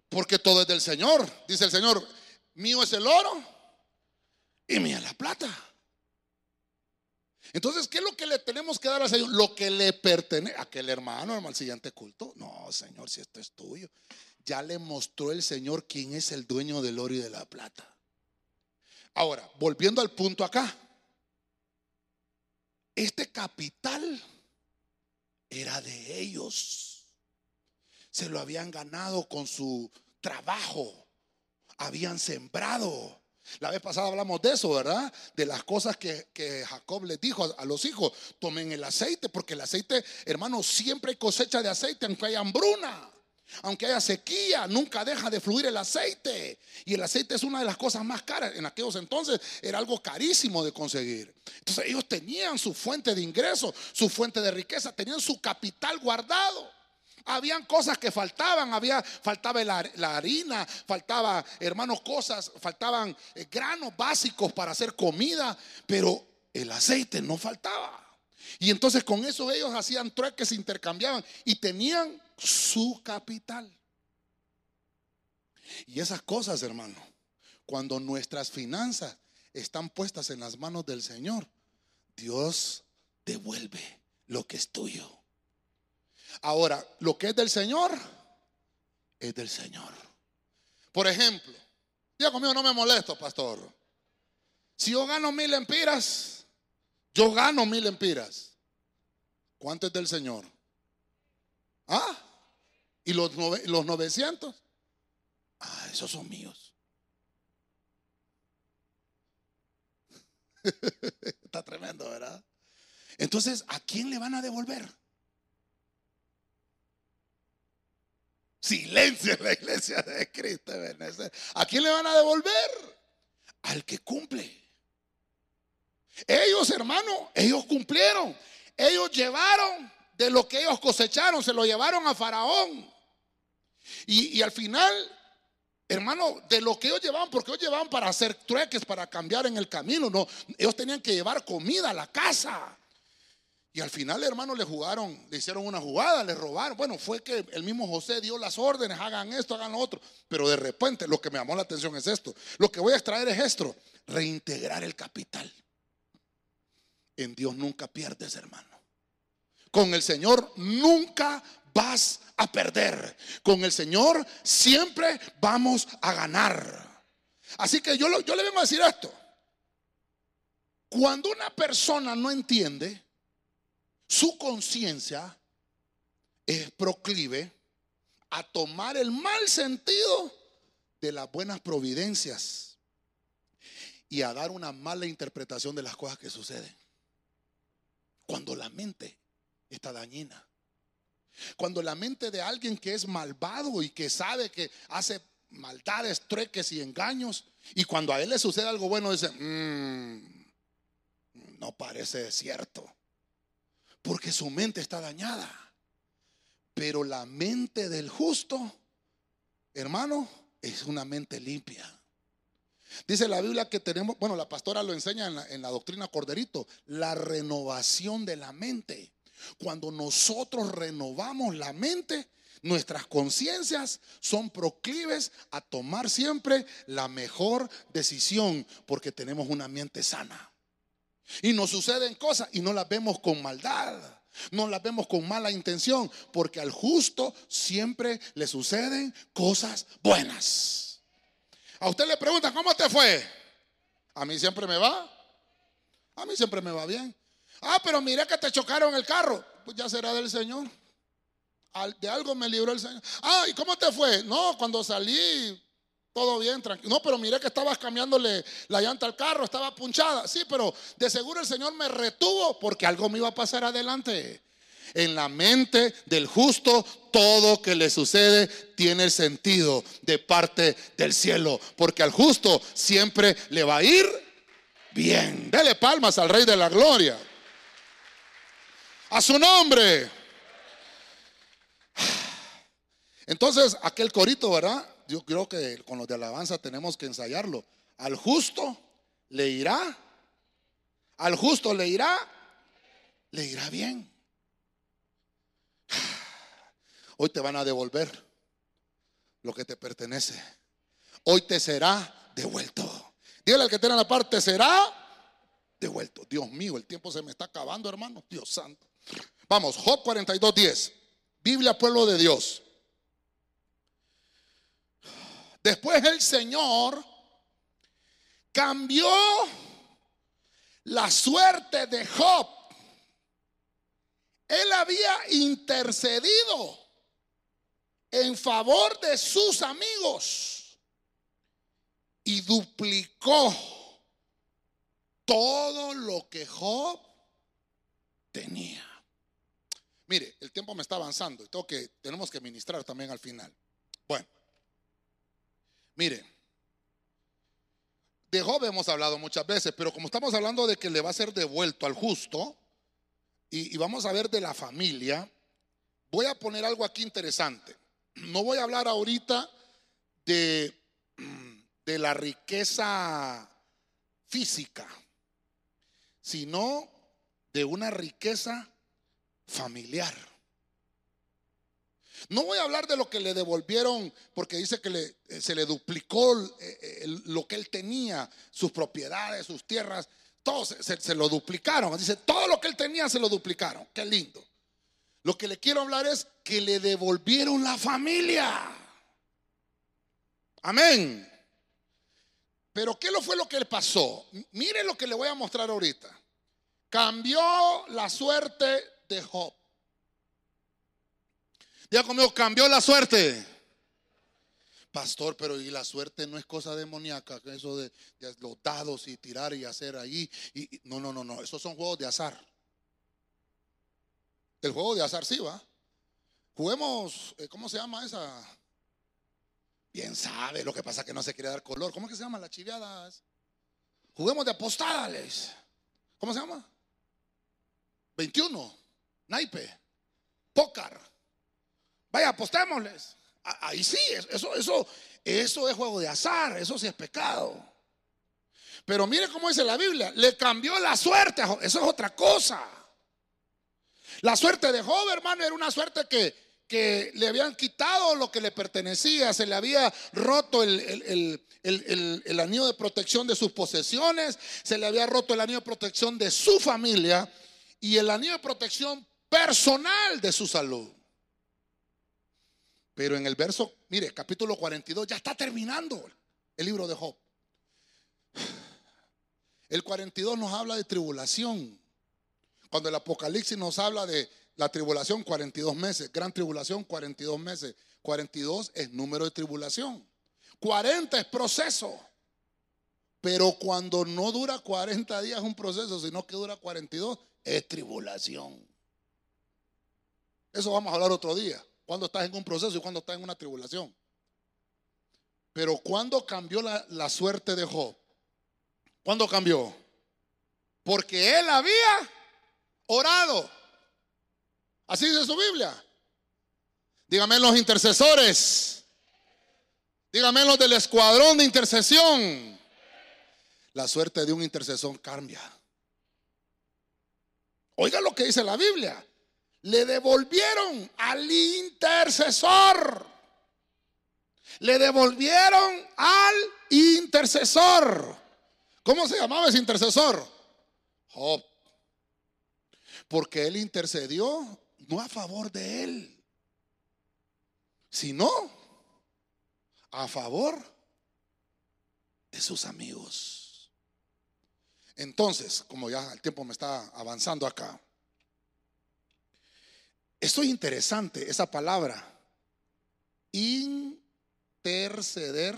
Speaker 2: Porque todo es del Señor. Dice el Señor, mío es el oro y mía la plata. Entonces, ¿qué es lo que le tenemos que dar al Señor? Lo que le pertenece a aquel hermano, hermano, al siguiente culto. No, Señor, si esto es tuyo. Ya le mostró el Señor quién es el dueño del oro y de la plata. Ahora, volviendo al punto acá. Este capital era de ellos. Se lo habían ganado con su trabajo. Habían sembrado la vez pasada hablamos de eso, ¿verdad? De las cosas que, Jacob les dijo a, los hijos. Tomen el aceite, porque el aceite, hermano, siempre hay cosecha de aceite, aunque haya hambruna. Aunque haya sequía, nunca deja de fluir el aceite. Y el aceite es una de las cosas más caras. En aquellos entonces era algo carísimo de conseguir. Entonces ellos tenían su fuente de ingreso, su fuente de riqueza, tenían su capital guardado. Habían cosas que faltaban, había, faltaba la, harina, faltaba, hermanos, cosas, faltaban eh, granos básicos para hacer comida, pero el aceite no faltaba. Y entonces con eso ellos hacían trueques, intercambiaban y tenían su capital. Y esas cosas, hermano, cuando nuestras finanzas están puestas en las manos del Señor, Dios devuelve lo que es tuyo. Ahora, lo que es del Señor, es del Señor. Por ejemplo, yo conmigo no me molesto, pastor. Si yo gano mil empiras, yo gano mil empiras. ¿Cuánto es del Señor? ¿Ah? ¿Y los, los 900? Ah, esos son míos. Está tremendo, ¿verdad? Entonces, ¿a quién le van a devolver? Silencio en la iglesia de Cristo. ¿A quién le van a devolver? Al que cumple. Ellos, hermano, ellos cumplieron. Ellos llevaron de lo que ellos cosecharon, se lo llevaron a Faraón. Y, al final, hermano, de lo que ellos llevaban, porque ellos llevaban para hacer trueques, para cambiar en el camino, no, ellos tenían que llevar comida a la casa. Y al final, hermano, le jugaron, le hicieron una jugada, le robaron. Bueno, fue que el mismo José dio las órdenes, hagan esto, hagan lo otro. Pero de repente, lo que me llamó la atención es esto. Lo que voy a extraer es esto, reintegrar el capital. En Dios nunca pierdes, hermano. Con el Señor nunca vas a perder. Con el Señor siempre vamos a ganar. Así que yo, le vengo a decir esto. Cuando una persona no entiende, su conciencia es proclive a tomar el mal sentido de las buenas providencias y a dar una mala interpretación de las cosas que suceden. Cuando la mente está dañina. Cuando la mente de alguien que es malvado y que sabe que hace maldades, trueques y engaños, y cuando a él le sucede algo bueno, dice, mm, no parece cierto porque su mente está dañada. Pero la mente del justo, hermano, es una mente limpia. Dice la Biblia que tenemos, bueno, la pastora lo enseña en la, en la doctrina Corderito, la renovación de la mente. Cuando nosotros renovamos la mente, Nuestras conciencias son proclives a tomar siempre la mejor decisión porque tenemos una mente sana. Y nos suceden cosas y no las vemos con maldad, no las vemos con mala intención, porque al justo siempre le suceden cosas buenas. A usted le preguntan, ¿cómo te fue? A mí siempre me va. A mí siempre me va bien. Ah, pero mire que te chocaron el carro. Pues ya será del Señor. De algo me libró el Señor. Ah, ¿y cómo te fue? No, cuando salí, todo bien, tranquilo. No, pero mire que estabas cambiándole la llanta al carro, estaba punchada. Sí, pero de seguro el Señor me retuvo porque algo me iba a pasar adelante. En la mente del justo, todo que le sucede tiene sentido de parte del cielo. Porque al justo siempre le va a ir bien. Dele palmas al Rey de la Gloria. A su nombre. Entonces, aquel corito, ¿verdad? Yo creo que con los de alabanza tenemos que ensayarlo. Al justo le irá. Al justo le irá. Le irá bien. Hoy te van a devolver lo que te pertenece. Hoy te será devuelto. Dígale al que tiene la parte, será devuelto. Dios mío, el tiempo se me está acabando, hermano. Dios santo. Vamos, Job 42, 10. Biblia, pueblo de Dios. Después el Señor cambió la suerte de Job. Él había intercedido en favor de sus amigos y duplicó todo lo que Job tenía. Mire, el tiempo me está avanzando y tengo que, tenemos que ministrar también al final. Bueno, mire, de Job hemos hablado muchas veces, pero como estamos hablando de que le va a ser devuelto al justo, y, y vamos a ver de la familia, voy a poner algo aquí interesante. No voy a hablar ahorita de, de la riqueza física, sino de una riqueza familiar. No voy a hablar de lo que le devolvieron, porque dice que eh, se le duplicó eh, eh, lo que él tenía, sus propiedades, sus tierras, todo se, se, lo duplicaron. Dice, todo lo que él tenía se lo duplicaron. Qué lindo. Lo que le quiero hablar es que le devolvieron la familia. Amén. Pero ¿qué fue lo que le pasó? Mire lo que le voy a mostrar ahorita. Cambió la suerte de Job. Ya conmigo, cambió la suerte. Pastor, pero y la suerte no es cosa demoníaca, eso de, los dados y tirar y hacer ahí. Y, no, no, no, no, esos son juegos de azar. El juego de azar sí va. Juguemos, eh, ¿cómo se llama esa? Bien sabe, lo que pasa que no se quiere dar color. ¿Cómo es que se llama las chiviadas? Juguemos de apostadales. ¿Cómo se llama? 21 naipe, pócar. Vaya, apostémosles. Ahí sí, eso, eso, eso es juego de azar, eso sí es pecado. Pero mire cómo dice la Biblia, le cambió la suerte, eso es otra cosa. La suerte de Job, hermano, era una suerte que, que le habían quitado lo que le pertenecía, se le había roto el, el, el, el, anillo de protección de sus posesiones, se le había roto el anillo de protección de su familia y el anillo de protección personal de su salud. Pero en el verso, mire, capítulo 42, ya está terminando el libro de Job. El 42 nos habla de tribulación. Cuando el Apocalipsis nos habla de la tribulación, 42 meses. Gran tribulación, 42 meses. 42 es número de tribulación. 40 es proceso. Pero cuando no dura 40 días un proceso, sino que dura 42, es tribulación. Eso vamos a hablar otro día. Cuando estás en un proceso y cuando estás en una tribulación. Pero cuando cambió la, la suerte de Job? ¿Cuándo cambió? Porque él había orado. Así dice su Biblia. Dígame los intercesores. Dígame los del escuadrón de intercesión. La suerte de un intercesor cambia. Oiga lo que dice la Biblia. Le devolvieron al intercesor. Le devolvieron al intercesor. ¿Cómo se llamaba ese intercesor? Job. Porque él intercedió no a favor de él, sino a favor de sus amigos. Entonces, como ya el tiempo me está avanzando acá, esto es interesante, esa palabra, interceder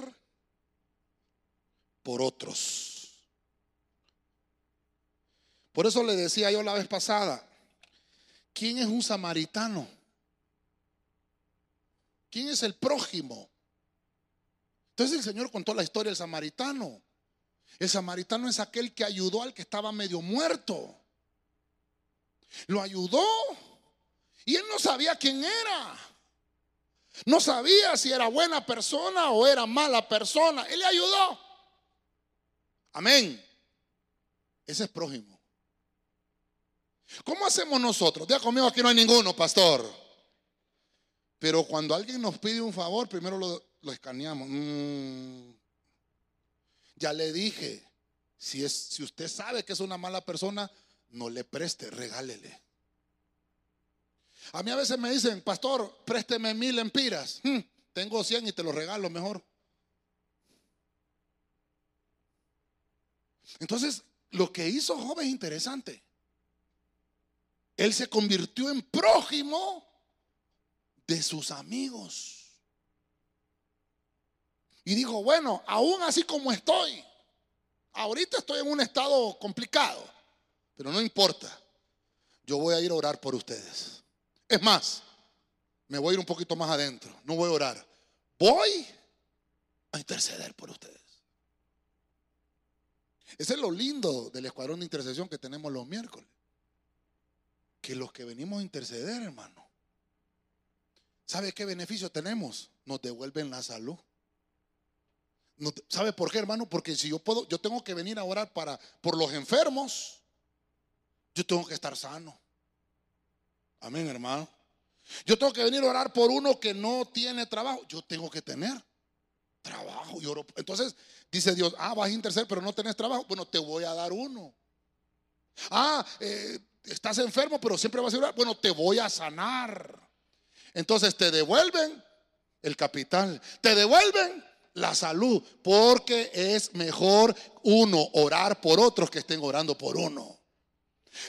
Speaker 2: por otros. Por eso le decía yo la vez pasada, ¿quién es un samaritano? ¿Quién es el prójimo? Entonces el Señor contó la historia del samaritano. El samaritano es aquel que ayudó al que estaba medio muerto. Lo ayudó y él no sabía quién era. No sabía si era buena persona o era mala persona. Él le ayudó. Amén. Ese es prójimo. ¿Cómo hacemos nosotros? Diga conmigo, aquí no hay ninguno, pastor. Pero cuando alguien nos pide un favor, primero lo, escaneamos. Mm. Ya le dije, si, es, si usted sabe que es una mala persona, no le preste, regálele. A mí a veces me dicen, pastor, présteme mil empiras. Hmm, tengo cien y te lo regalo mejor. Entonces, lo que hizo joven es interesante. Él se convirtió en prójimo de sus amigos. Y dijo, bueno, aún así como estoy, ahorita estoy en un estado complicado, pero no importa, yo voy a ir a orar por ustedes. Es más, me voy a ir un poquito más adentro. No voy a orar. Voy a interceder por ustedes. Ese es lo lindo del escuadrón de intercesión que tenemos los miércoles. Que los que venimos a interceder, hermano, ¿sabe qué beneficio tenemos? Nos devuelven la salud. ¿Sabe por qué, hermano? Porque si yo puedo, yo tengo que venir a orar para por los enfermos, yo tengo que estar sano. Amén, hermano. Yo tengo que venir a orar por uno que no tiene trabajo. Yo tengo que tener trabajo. Y oro. Entonces dice Dios, ah, vas a interceder, pero no tenés trabajo. Bueno, te voy a dar uno. Ah, eh, estás enfermo, pero siempre vas a orar. Bueno, te voy a sanar. Entonces te devuelven el capital. Te devuelven la salud. Porque es mejor uno orar por otros que estén orando por uno.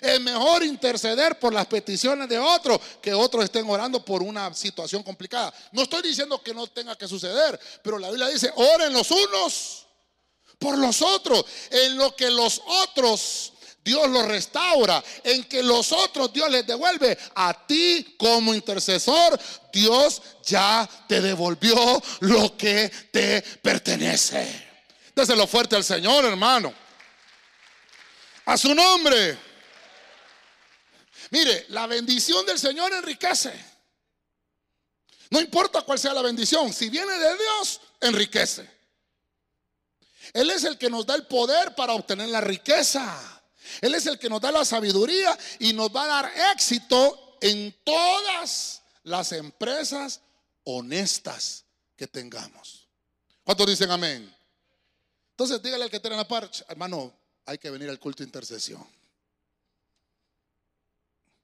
Speaker 2: Es mejor interceder por las peticiones de otros que otros estén orando por una situación complicada. No estoy diciendo que no tenga que suceder, pero la Biblia dice, oren los unos por los otros, en lo que los otros Dios los restaura, en que los otros Dios les devuelve. A ti como intercesor, Dios ya te devolvió lo que te pertenece. Déselo fuerte al Señor, hermano. A su nombre. Mire, la bendición del Señor enriquece. No importa cuál sea la bendición, si viene de Dios, enriquece. Él es el que nos da el poder para obtener la riqueza. Él es el que nos da la sabiduría y nos va a dar éxito en todas las empresas honestas que tengamos. ¿Cuántos dicen amén? Entonces dígale al que tiene la parcha, hermano, hay que venir al culto de intercesión.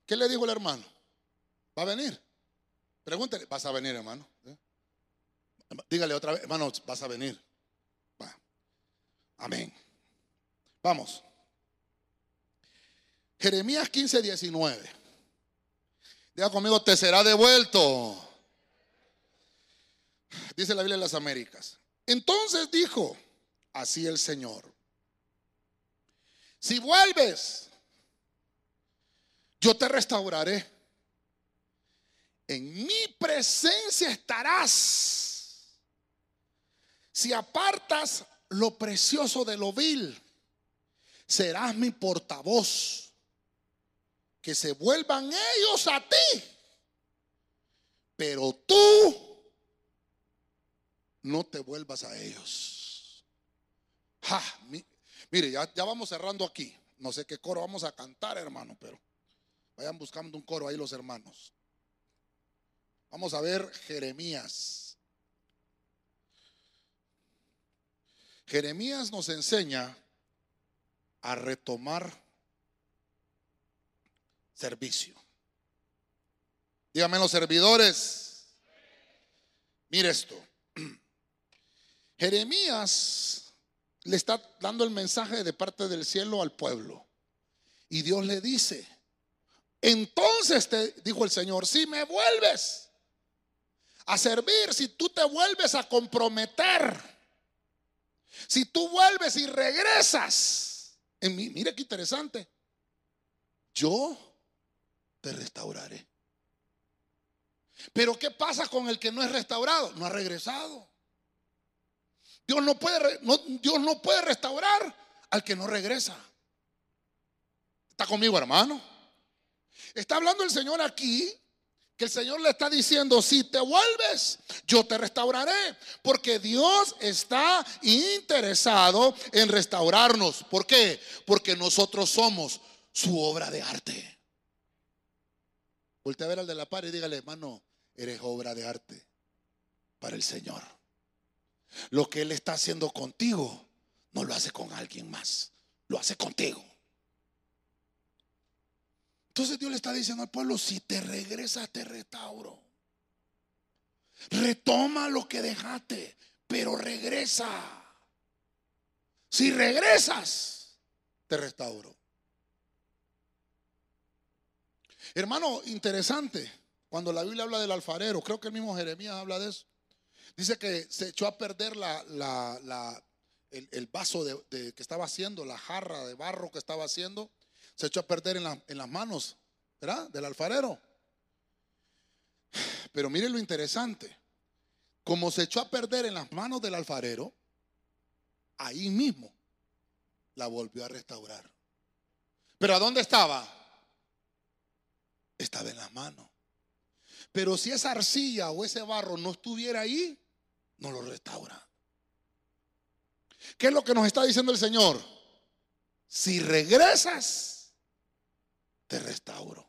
Speaker 2: ¿Qué le dijo el hermano? ¿Va a venir? Pregúntale, ¿vas a venir, hermano? ¿Eh? Dígale otra vez, hermano, vas a venir. Va. Amén. Vamos. Jeremías 15, 19. Diga conmigo, te será devuelto. Dice la Biblia de las Américas. Entonces dijo, así el Señor. Si vuelves yo te restauraré. En mi presencia estarás. Si apartas lo precioso de lo vil, serás mi portavoz. Que se vuelvan ellos a ti. Pero tú no te vuelvas a ellos. mire, ya, ya vamos cerrando aquí. No sé qué coro vamos a cantar, hermano, pero Vayan buscando un coro ahí los hermanos. Vamos a ver Jeremías. Jeremías nos enseña a retomar servicio. Dígame los servidores. Mire esto. Jeremías le está dando el mensaje de parte del cielo al pueblo. Y Dios le dice, entonces te dijo el Señor, si me vuelves a servir, si tú te vuelves a comprometer, si tú vuelves y regresas, en mí, mire qué interesante, yo te restauraré. Pero ¿qué pasa con el que no es restaurado? No ha regresado. Dios no puede, Dios no puede restaurar al que no regresa. ¿Está conmigo, hermano? Está hablando el Señor aquí que el Señor le está diciendo, si te vuelves, yo te restauraré, porque Dios está interesado en restaurarnos. ¿Por qué? Porque nosotros somos su obra de arte. Volte a ver al de la par y dígale, hermano, eres obra de arte para el Señor. Lo que Él está haciendo contigo, no lo hace con alguien más, lo hace contigo. Entonces Dios le está diciendo al pueblo, si te regresas, te restauro. Retoma lo que dejaste, pero regresa. Si regresas, te restauro. Hermano, interesante, cuando la Biblia habla del alfarero, creo que el mismo Jeremías habla de eso. Dice que se echó a perder la, el, vaso de, que estaba haciendo, la jarra de barro que estaba haciendo, se echó a perder en, en las manos, ¿verdad? Del alfarero. Pero mire lo interesante, como se echó a perder en las manos del alfarero, ahí mismo la volvió a restaurar. Pero ¿a dónde estaba? estaba en las manos. Pero si esa arcilla o ese barro no estuviera ahí, no lo restaura. ¿Qué es lo que nos está diciendo el Señor? Si regresas, te restauro.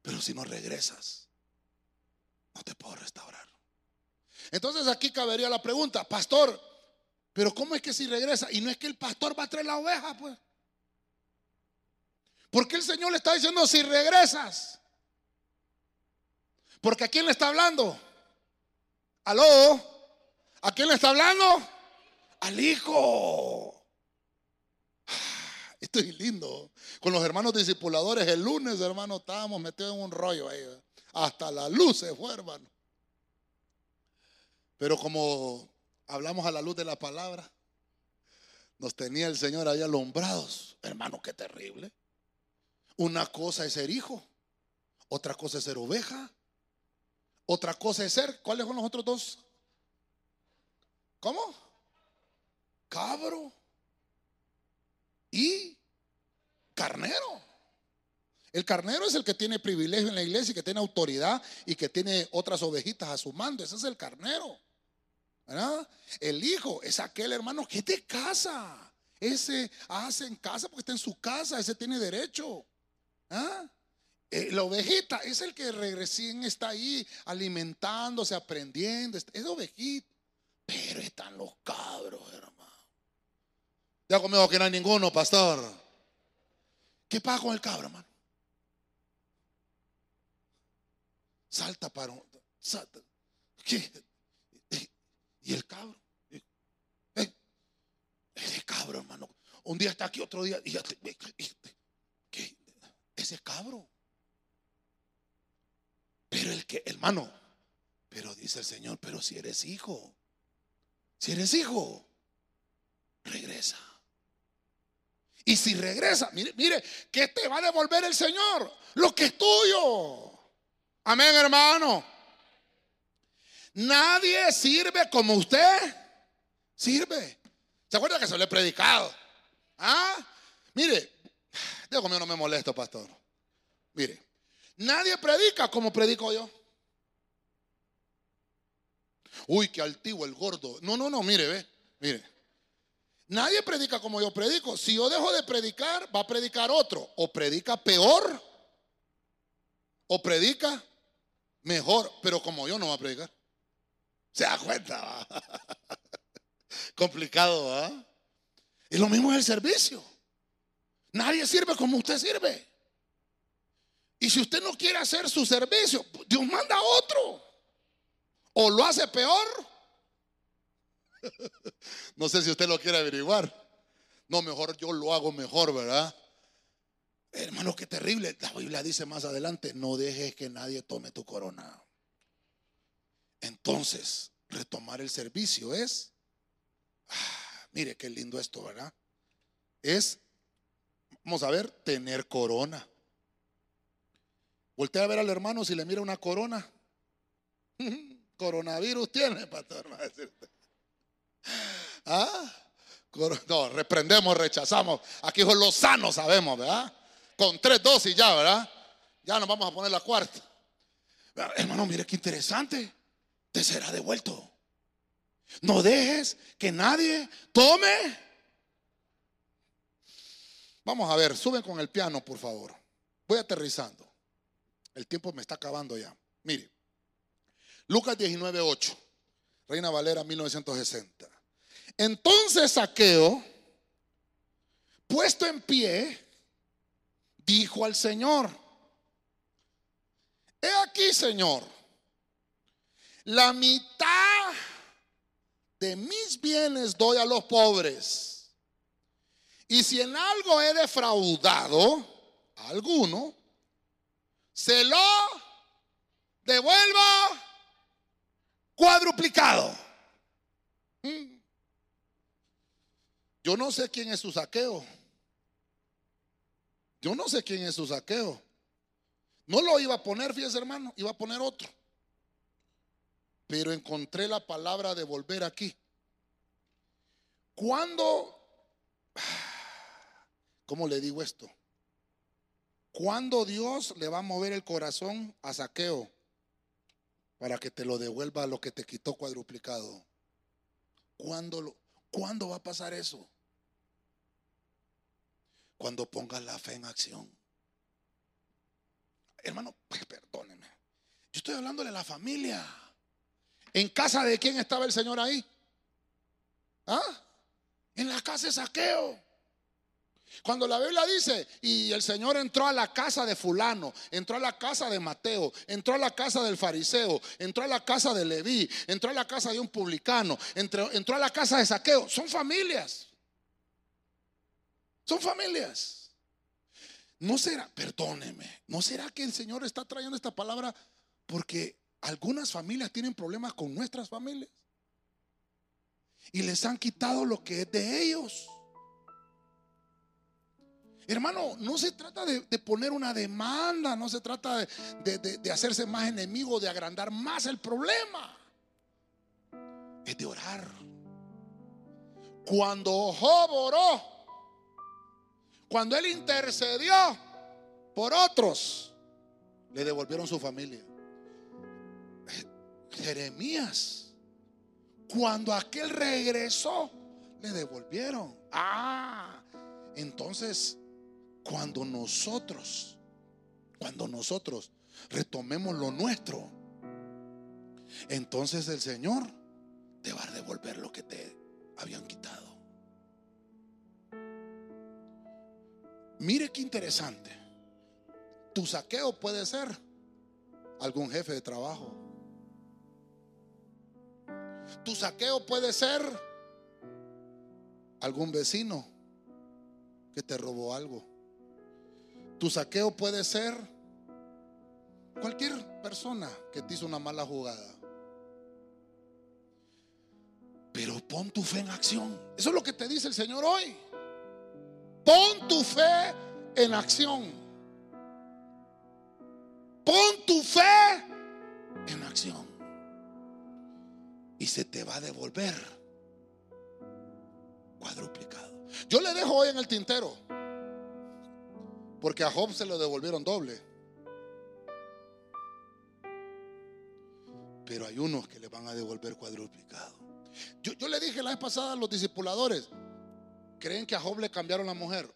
Speaker 2: Pero si no regresas, no te puedo restaurar. Entonces aquí cabería la pregunta, pastor, pero ¿cómo es que si regresa? Y no es que el pastor va a traer la oveja, pues. ¿Por qué el Señor le está diciendo si regresas? Porque a quién le está hablando? ¿Aló? ¿A quién le está hablando? Al Hijo. Esto es lindo. Con los hermanos discipuladores, el lunes, hermano, estábamos metidos en un rollo ahí. Hasta la luz se fue, hermano. Pero como hablamos a la luz de la palabra, nos tenía el Señor ahí alumbrados. Hermano, qué terrible. Una cosa es ser hijo, otra cosa es ser oveja, otra cosa es ser, ¿cuáles son los otros dos? ¿Cómo? Cabro y carnero. El carnero es el que tiene privilegio en la iglesia y que tiene autoridad y que tiene otras ovejitas a su mando. Ese es el carnero. ¿verdad? El hijo es aquel hermano que te casa. Ese hace en casa porque está en su casa. Ese tiene derecho. ¿Ah? Eh, la ovejita es el que recién está ahí alimentándose, aprendiendo. Es ovejita. Pero están los cabros, hermano. Ya conmigo que no hay ninguno, pastor. ¿Qué pasa con el cabro, hermano? Salta para un. Salta. ¿Y el cabro? ¿Eh? Ese cabro, hermano. Un día está aquí, otro día. ¿Qué? ese cabro. Pero el que, hermano, pero dice el Señor, pero si eres hijo, si eres hijo, regresa. Y si regresa, mire, mire, que te va a devolver el Señor lo que es tuyo. Amén, hermano. Nadie sirve como usted sirve. ¿Se acuerda que se lo he predicado? ¿Ah? Mire, Dios mío, no me molesto, pastor. Mire, nadie predica como predico yo. Uy, qué altivo el gordo. No, no, no, mire, ve, mire. Nadie predica como yo predico. Si yo dejo de predicar, va a predicar otro. O predica peor, o predica mejor, pero como yo no va a predicar. ¿Se da cuenta? Complicado. Y lo mismo es el servicio. Nadie sirve como usted sirve. Y si usted no quiere hacer su servicio, Dios manda a otro. O lo hace peor. No sé si usted lo quiere averiguar. No, mejor yo lo hago mejor, ¿verdad? Hermano, qué terrible. La Biblia dice más adelante, no dejes que nadie tome tu corona. Entonces, retomar el servicio es, ah, mire qué lindo esto, ¿verdad? Es, vamos a ver, tener corona. Voltea a ver al hermano si le mira una corona. Coronavirus tiene, pastor. ¿Ah? No, reprendemos, rechazamos. Aquí son los sanos, sabemos, ¿verdad? Con tres dosis ya, ¿verdad? Ya nos vamos a poner la cuarta. Hermano, mire qué interesante. Te será devuelto. No dejes que nadie tome. Vamos a ver, suben con el piano, por favor. Voy aterrizando. El tiempo me está acabando ya. Mire, Lucas 19, 8, Reina Valera 1960. Entonces Saqueo, puesto en pie, dijo al Señor, he aquí, Señor, la mitad de mis bienes doy a los pobres. Y si en algo he defraudado a alguno, se lo devuelva cuadruplicado. Mm. Yo no sé quién es su saqueo. Yo no sé quién es su saqueo. No lo iba a poner, fíjese hermano, iba a poner otro. Pero encontré la palabra de volver aquí. Cuando, ¿cómo le digo esto? ¿Cuándo Dios le va a mover el corazón a saqueo para que te lo devuelva lo que te quitó cuadruplicado? ¿Cuándo, ¿Cuándo va a pasar eso? Cuando pongas la fe en acción. Hermano, pues perdóneme. Yo estoy hablando de la familia. ¿En casa de quién estaba el Señor ahí? ¿Ah? En la casa de saqueo. Cuando la Biblia dice, y el Señor entró a la casa de fulano, entró a la casa de Mateo, entró a la casa del fariseo, entró a la casa de Leví, entró a la casa de un publicano, entró, entró a la casa de saqueo, son familias. Son familias. No será, perdóneme, no será que el Señor está trayendo esta palabra porque algunas familias tienen problemas con nuestras familias y les han quitado lo que es de ellos. Hermano, no se trata de, poner una demanda, no se trata de, hacerse más enemigo, de agrandar más el problema. Es de orar. Cuando Job oró, cuando él intercedió por otros, le devolvieron su familia. Jeremías, cuando aquel regresó, le devolvieron. Ah, entonces cuando nosotros, cuando nosotros retomemos lo nuestro, entonces el Señor te va a devolver lo que te habían quitado. Mire qué interesante. Tu saqueo puede ser algún jefe de trabajo. Tu saqueo puede ser algún vecino que te robó algo. Tu saqueo puede ser cualquier persona que te hizo una mala jugada. Pero pon tu fe en acción. Eso es lo que te dice el Señor hoy. Pon tu fe en acción. Pon tu fe en acción. Y se te va a devolver cuadruplicado. Yo le dejo hoy en el tintero. Porque a Job se lo devolvieron doble. Pero hay unos que le van a devolver cuadruplicado. Yo, le dije la vez pasada a los discipuladores, ¿Creen que a Job le cambiaron la mujer?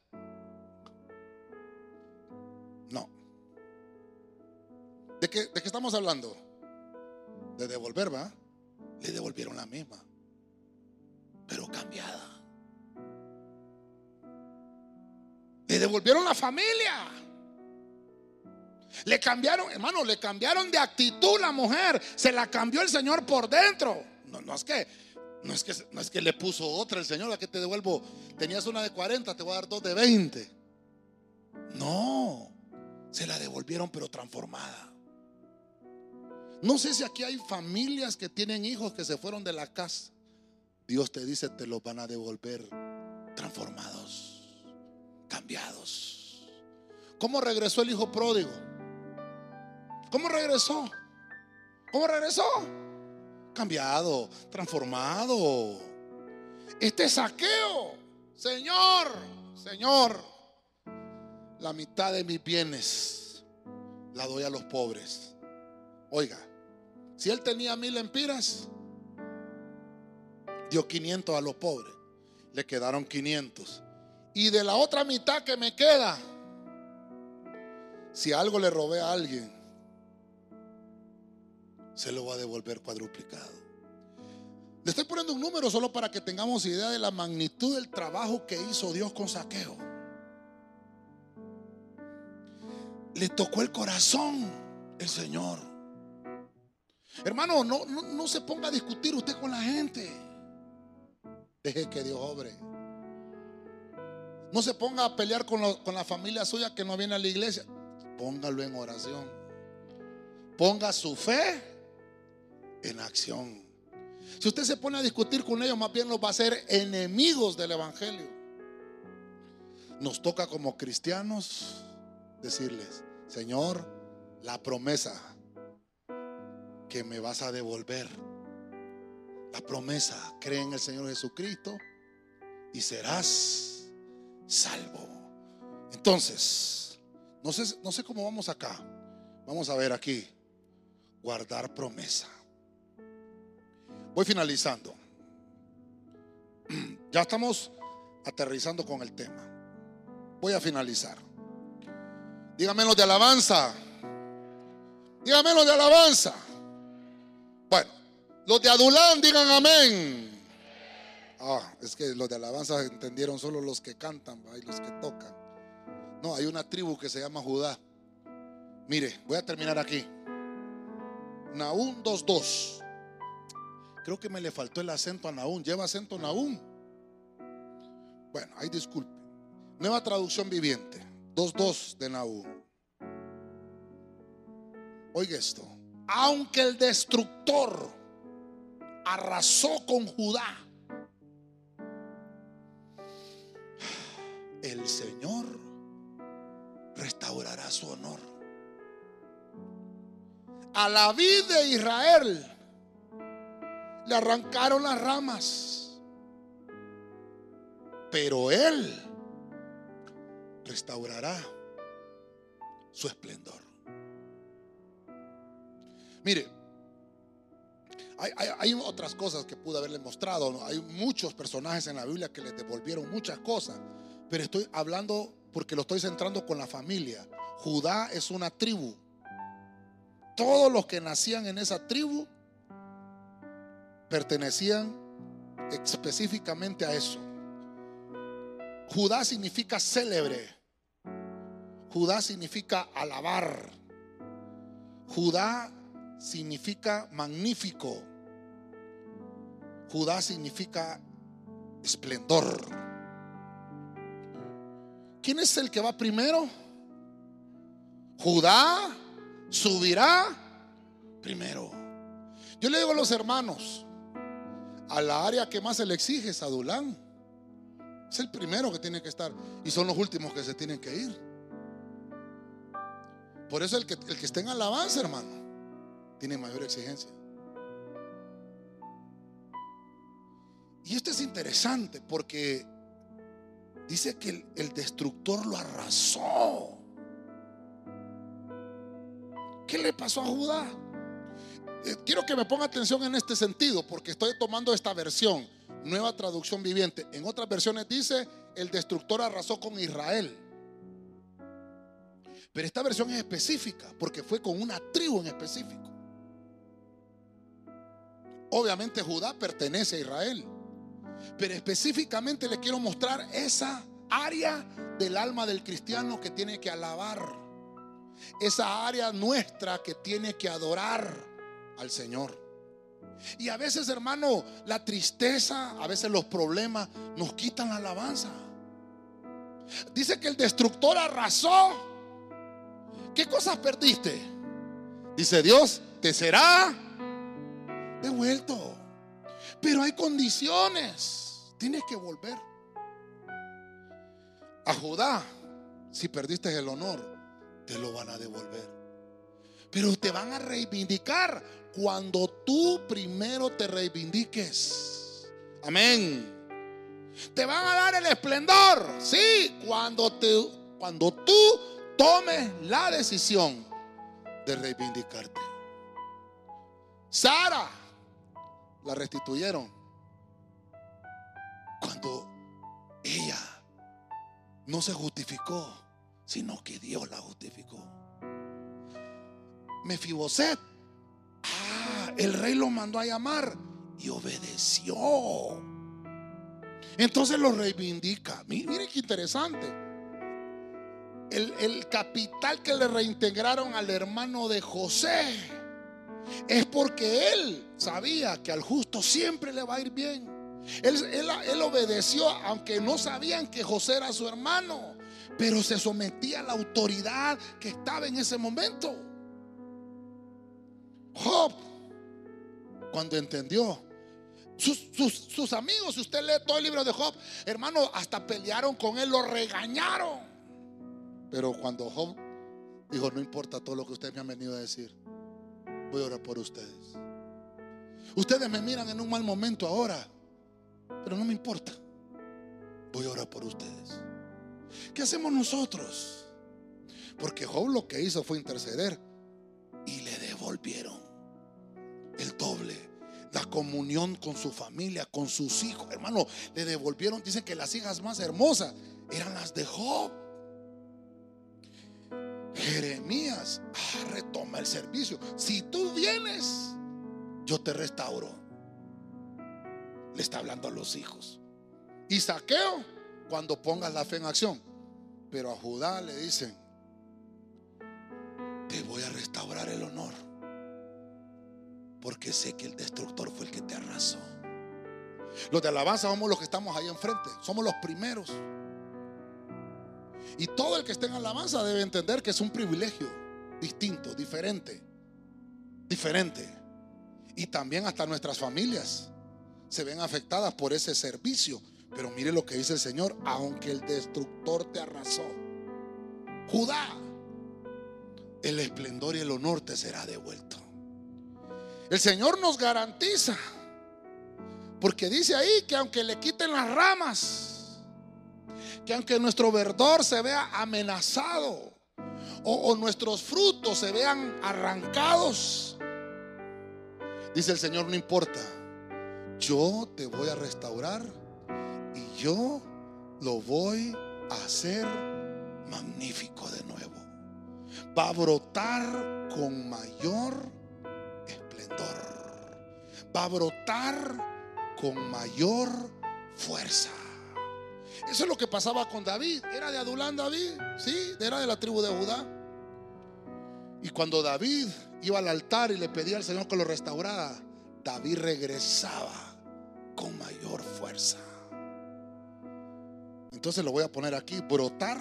Speaker 2: No. ¿De qué, ¿De qué estamos hablando? De devolver, ¿va? Le devolvieron la misma, pero cambiada. Le devolvieron la familia. Le cambiaron, hermano, le cambiaron de actitud la mujer. Se la cambió el Señor por dentro. No, es que, no es que, no es que le puso otra el Señor, a que te devuelvo. Tenías una de 40, te voy a dar dos de 20. No, se la devolvieron pero transformada. No sé si aquí hay familias que tienen hijos que se fueron de la casa. Dios te dice, te los van a devolver transformados, cambiados. ¿Cómo regresó el hijo pródigo? ¿Cómo regresó? ¿Cómo regresó? Cambiado, transformado. Este saqueo, Señor, Señor, la mitad de mis bienes la doy a los pobres. Oiga, si él tenía mil empiras, dio 500 a los pobres. Le quedaron 500. Y de la otra mitad que me queda, si algo le robé a alguien, se lo va a devolver cuadruplicado. Le estoy poniendo un número solo para que tengamos idea de la magnitud del trabajo que hizo Dios con saqueo. Le tocó el corazón el Señor. Hermano, no, no, se ponga a discutir usted con la gente. Deje que Dios obre. No se ponga a pelear con, con la familia suya que no viene a la iglesia. Póngalo en oración. Ponga su fe en acción. Si usted se pone a discutir con ellos, más bien los va a hacer enemigos del Evangelio. Nos toca como cristianos decirles, Señor, la promesa que me vas a devolver, la promesa, cree en el Señor Jesucristo y serás salvo. Entonces, no sé, no sé cómo vamos acá. Vamos a ver aquí, guardar promesa. Voy finalizando. Ya estamos aterrizando con el tema. Voy a finalizar. Dígame los de alabanza. Dígame los de alabanza. Bueno, los de Adulán digan amén. Ah, es que los de alabanza entendieron solo los que cantan y los que tocan. No, hay una tribu que se llama Judá. Mire, voy a terminar aquí. Naún 2.2. Creo que me le faltó el acento a Naún. ¿Lleva acento Naún? Bueno, ahí disculpe. Nueva traducción viviente. 2.2 de Naún. Oiga esto. Aunque el destructor arrasó con Judá, el Señor restaurará su honor. A la vida de Israel le arrancaron las ramas. Pero Él restaurará su esplendor. Mire, hay, otras cosas que pude haberle mostrado. Hay muchos personajes en la Biblia que le devolvieron muchas cosas. Pero estoy hablando porque lo estoy centrando con la familia. Judá es una tribu. Todos los que nacían en esa tribu pertenecían específicamente a eso. Judá significa célebre. Judá significa alabar. Judá significa magnífico. Judá significa esplendor. ¿Quién es el que va primero? Judá subirá primero. Yo le digo a los hermanos, a la área que más se le exige es Adulán. Es el primero que tiene que estar y son los últimos que se tienen que ir. Por eso el que, el que esté en alabanza, hermano, tiene mayor exigencia. Y esto es interesante porque dice que el, destructor lo arrasó. ¿Qué le pasó a Judá? Eh, quiero que me ponga atención en este sentido porque estoy tomando esta versión. nueva traducción viviente. En otras versiones dice, el destructor arrasó con Israel. Pero esta versión es específica porque fue con una tribu en específico. Obviamente Judá pertenece a Israel. Pero específicamente le quiero mostrar esa área del alma del cristiano que tiene que alabar. Esa área nuestra que tiene que adorar al Señor. Y a veces, hermano, la tristeza, a veces los problemas nos quitan la alabanza. Dice que el destructor arrasó. ¿Qué cosas perdiste? Dice Dios, te será devuelto. Pero hay condiciones. Tienes que volver. A Judá, si perdiste el honor, te lo van a devolver. Pero te van a reivindicar cuando tú primero te reivindiques. Amén. Te van a dar el esplendor. Sí, cuando, te, cuando tú tomes la decisión de reivindicarte. Sara la restituyeron cuando ella no se justificó, sino que Dios la justificó. Mefiboset, ah, el rey lo mandó a llamar y obedeció. Entonces lo reivindica. Miren qué interesante. El, el, capital que le reintegraron al hermano de José es porque él sabía que al justo siempre le va a ir bien. Él, obedeció, aunque no sabían que José era su hermano, pero se sometía a la autoridad que estaba en ese momento. Job, cuando entendió, sus, sus, amigos, si usted lee todo el libro de Job, hermano, hasta pelearon con él, lo regañaron. Pero cuando Job dijo, no importa todo lo que ustedes me han venido a decir, voy a orar por ustedes. Ustedes me miran en un mal momento ahora, pero no me importa. Voy a orar por ustedes. ¿Qué hacemos nosotros? Porque Job lo que hizo fue interceder y le devolvieron el doble. La comunión con su familia, con sus hijos. Hermano, le devolvieron. Dicen que las hijas más hermosas eran las de Job. Jeremías ah, retoma el servicio. Si tú vienes, yo te restauro le está hablando a los hijos. Y saqueo cuando pongas la fe en acción. Pero a Judá le dicen, te voy a restaurar el honor. Porque sé que el destructor fue el que te arrasó. Los de alabanza somos los que estamos ahí enfrente. Somos los primeros. Y todo el que esté en alabanza debe entender que es un privilegio distinto, diferente. Diferente. Y también hasta nuestras familias se ven afectadas por ese servicio. Pero mire lo que dice el Señor, aunque el destructor te arrasó. Judá, el esplendor y el honor te será devuelto. El Señor nos garantiza, porque dice ahí que aunque le quiten las ramas, que aunque nuestro verdor se vea amenazado o, nuestros frutos se vean arrancados, dice el Señor, no importa yo te voy a restaurar y yo lo voy a hacer magnífico de nuevo. Va a brotar con mayor esplendor. Va a brotar con mayor fuerza. Eso es lo que pasaba con David. Era de Adulán David, sí, era de la tribu de Judá. Y cuando David iba al altar y le pedía al Señor que lo restaurara, David regresaba con mayor fuerza. Entonces lo voy a poner aquí, brotar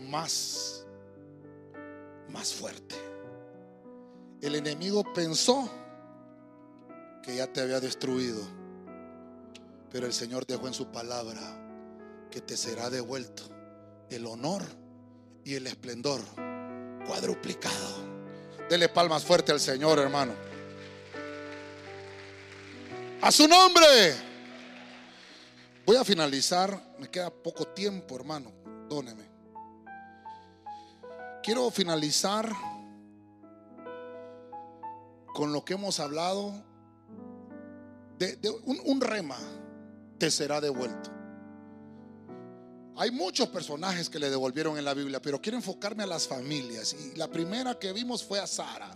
Speaker 2: más, más fuerte. El enemigo pensó que ya te había destruido, pero el Señor dejó en su palabra que te será devuelto el honor y el esplendor cuadruplicado. Dele palmas fuerte al Señor, hermano. A su nombre. Voy a finalizar. Me queda poco tiempo, hermano. Dóneme. Quiero finalizar con lo que hemos hablado de, un rema, te será devuelto. Hay muchos personajes que le devolvieron en la Biblia, pero quiero enfocarme a las familias. Y la primera que vimos fue a Sara.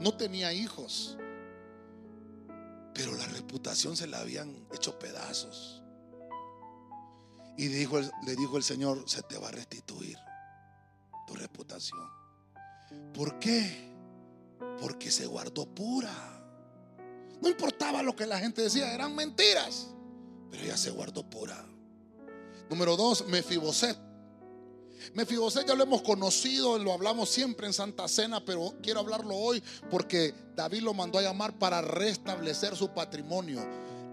Speaker 2: No tenía hijos, pero la reputación se la habían hecho pedazos. Y dijo, le dijo el Señor, se te va a restituir tu reputación. ¿Por qué? Porque se guardó pura. No importaba lo que la gente decía, eran mentiras, pero ella se guardó pura. Número dos, Mefiboset. Mefiboset ya lo hemos conocido, lo hablamos siempre en Santa Cena, pero quiero hablarlo hoy porque David lo mandó a llamar para restablecer su patrimonio,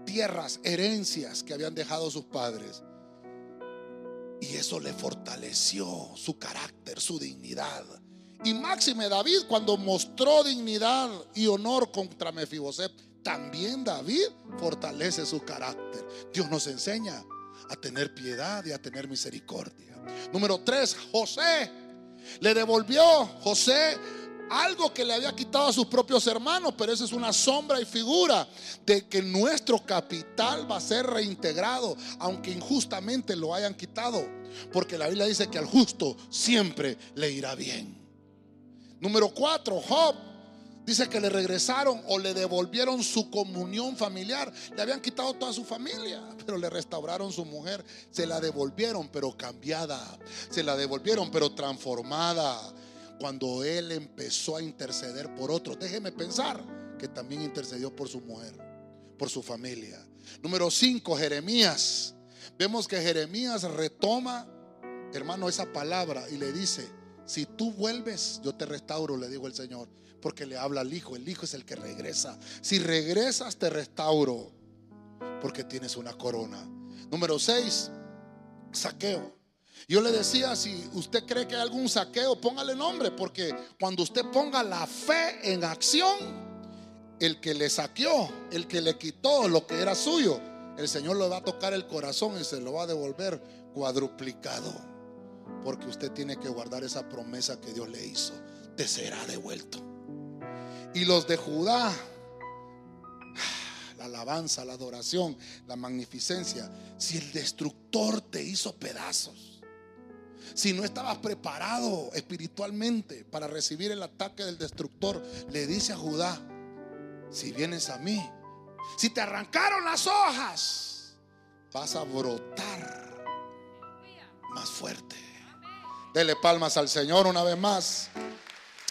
Speaker 2: tierras, herencias que habían dejado sus padres. Y eso le fortaleció su carácter, su dignidad. Y máxime David cuando mostró dignidad y honor contra Mefiboset, también David fortalece su carácter. Dios nos enseña a tener piedad y a tener misericordia. Número tres, José. Le devolvió José algo que le había quitado a sus propios hermanos, pero esa es una sombra y figura de que nuestro capital va a ser reintegrado, aunque injustamente lo hayan quitado, porque la Biblia dice que al justo siempre le irá bien. Número cuatro, Job Dice que le regresaron o le devolvieron su comunión familiar. Le habían quitado toda su familia, pero le restauraron su mujer. Se la devolvieron, pero cambiada. Se la devolvieron, pero transformada. Cuando él empezó a interceder por otros. Déjeme pensar que también intercedió por su mujer, por su familia. Número 5, Jeremías. Vemos que Jeremías retoma, hermano, esa palabra y le dice, si tú vuelves, yo te restauro, le dijo el Señor porque le habla al Hijo. El Hijo es el que regresa. Si regresas, te restauro, porque tienes una corona. Número 6, saqueo. Yo le decía, si usted cree que hay algún saqueo, póngale nombre, porque cuando usted ponga la fe en acción, el que le saqueó, el que le quitó lo que era suyo, el Señor le va a tocar el corazón y se lo va a devolver cuadruplicado. Porque usted tiene que guardar esa promesa que Dios le hizo. Te será devuelto. Y los de Judá, la alabanza, la adoración, la magnificencia. Si el destructor te hizo pedazos, si no estabas preparado espiritualmente para recibir el ataque del destructor, le dice a Judá, si vienes a mí, si te arrancaron las hojas, vas a brotar más fuerte. Dele palmas al Señor una vez más.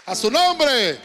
Speaker 2: A su nombre.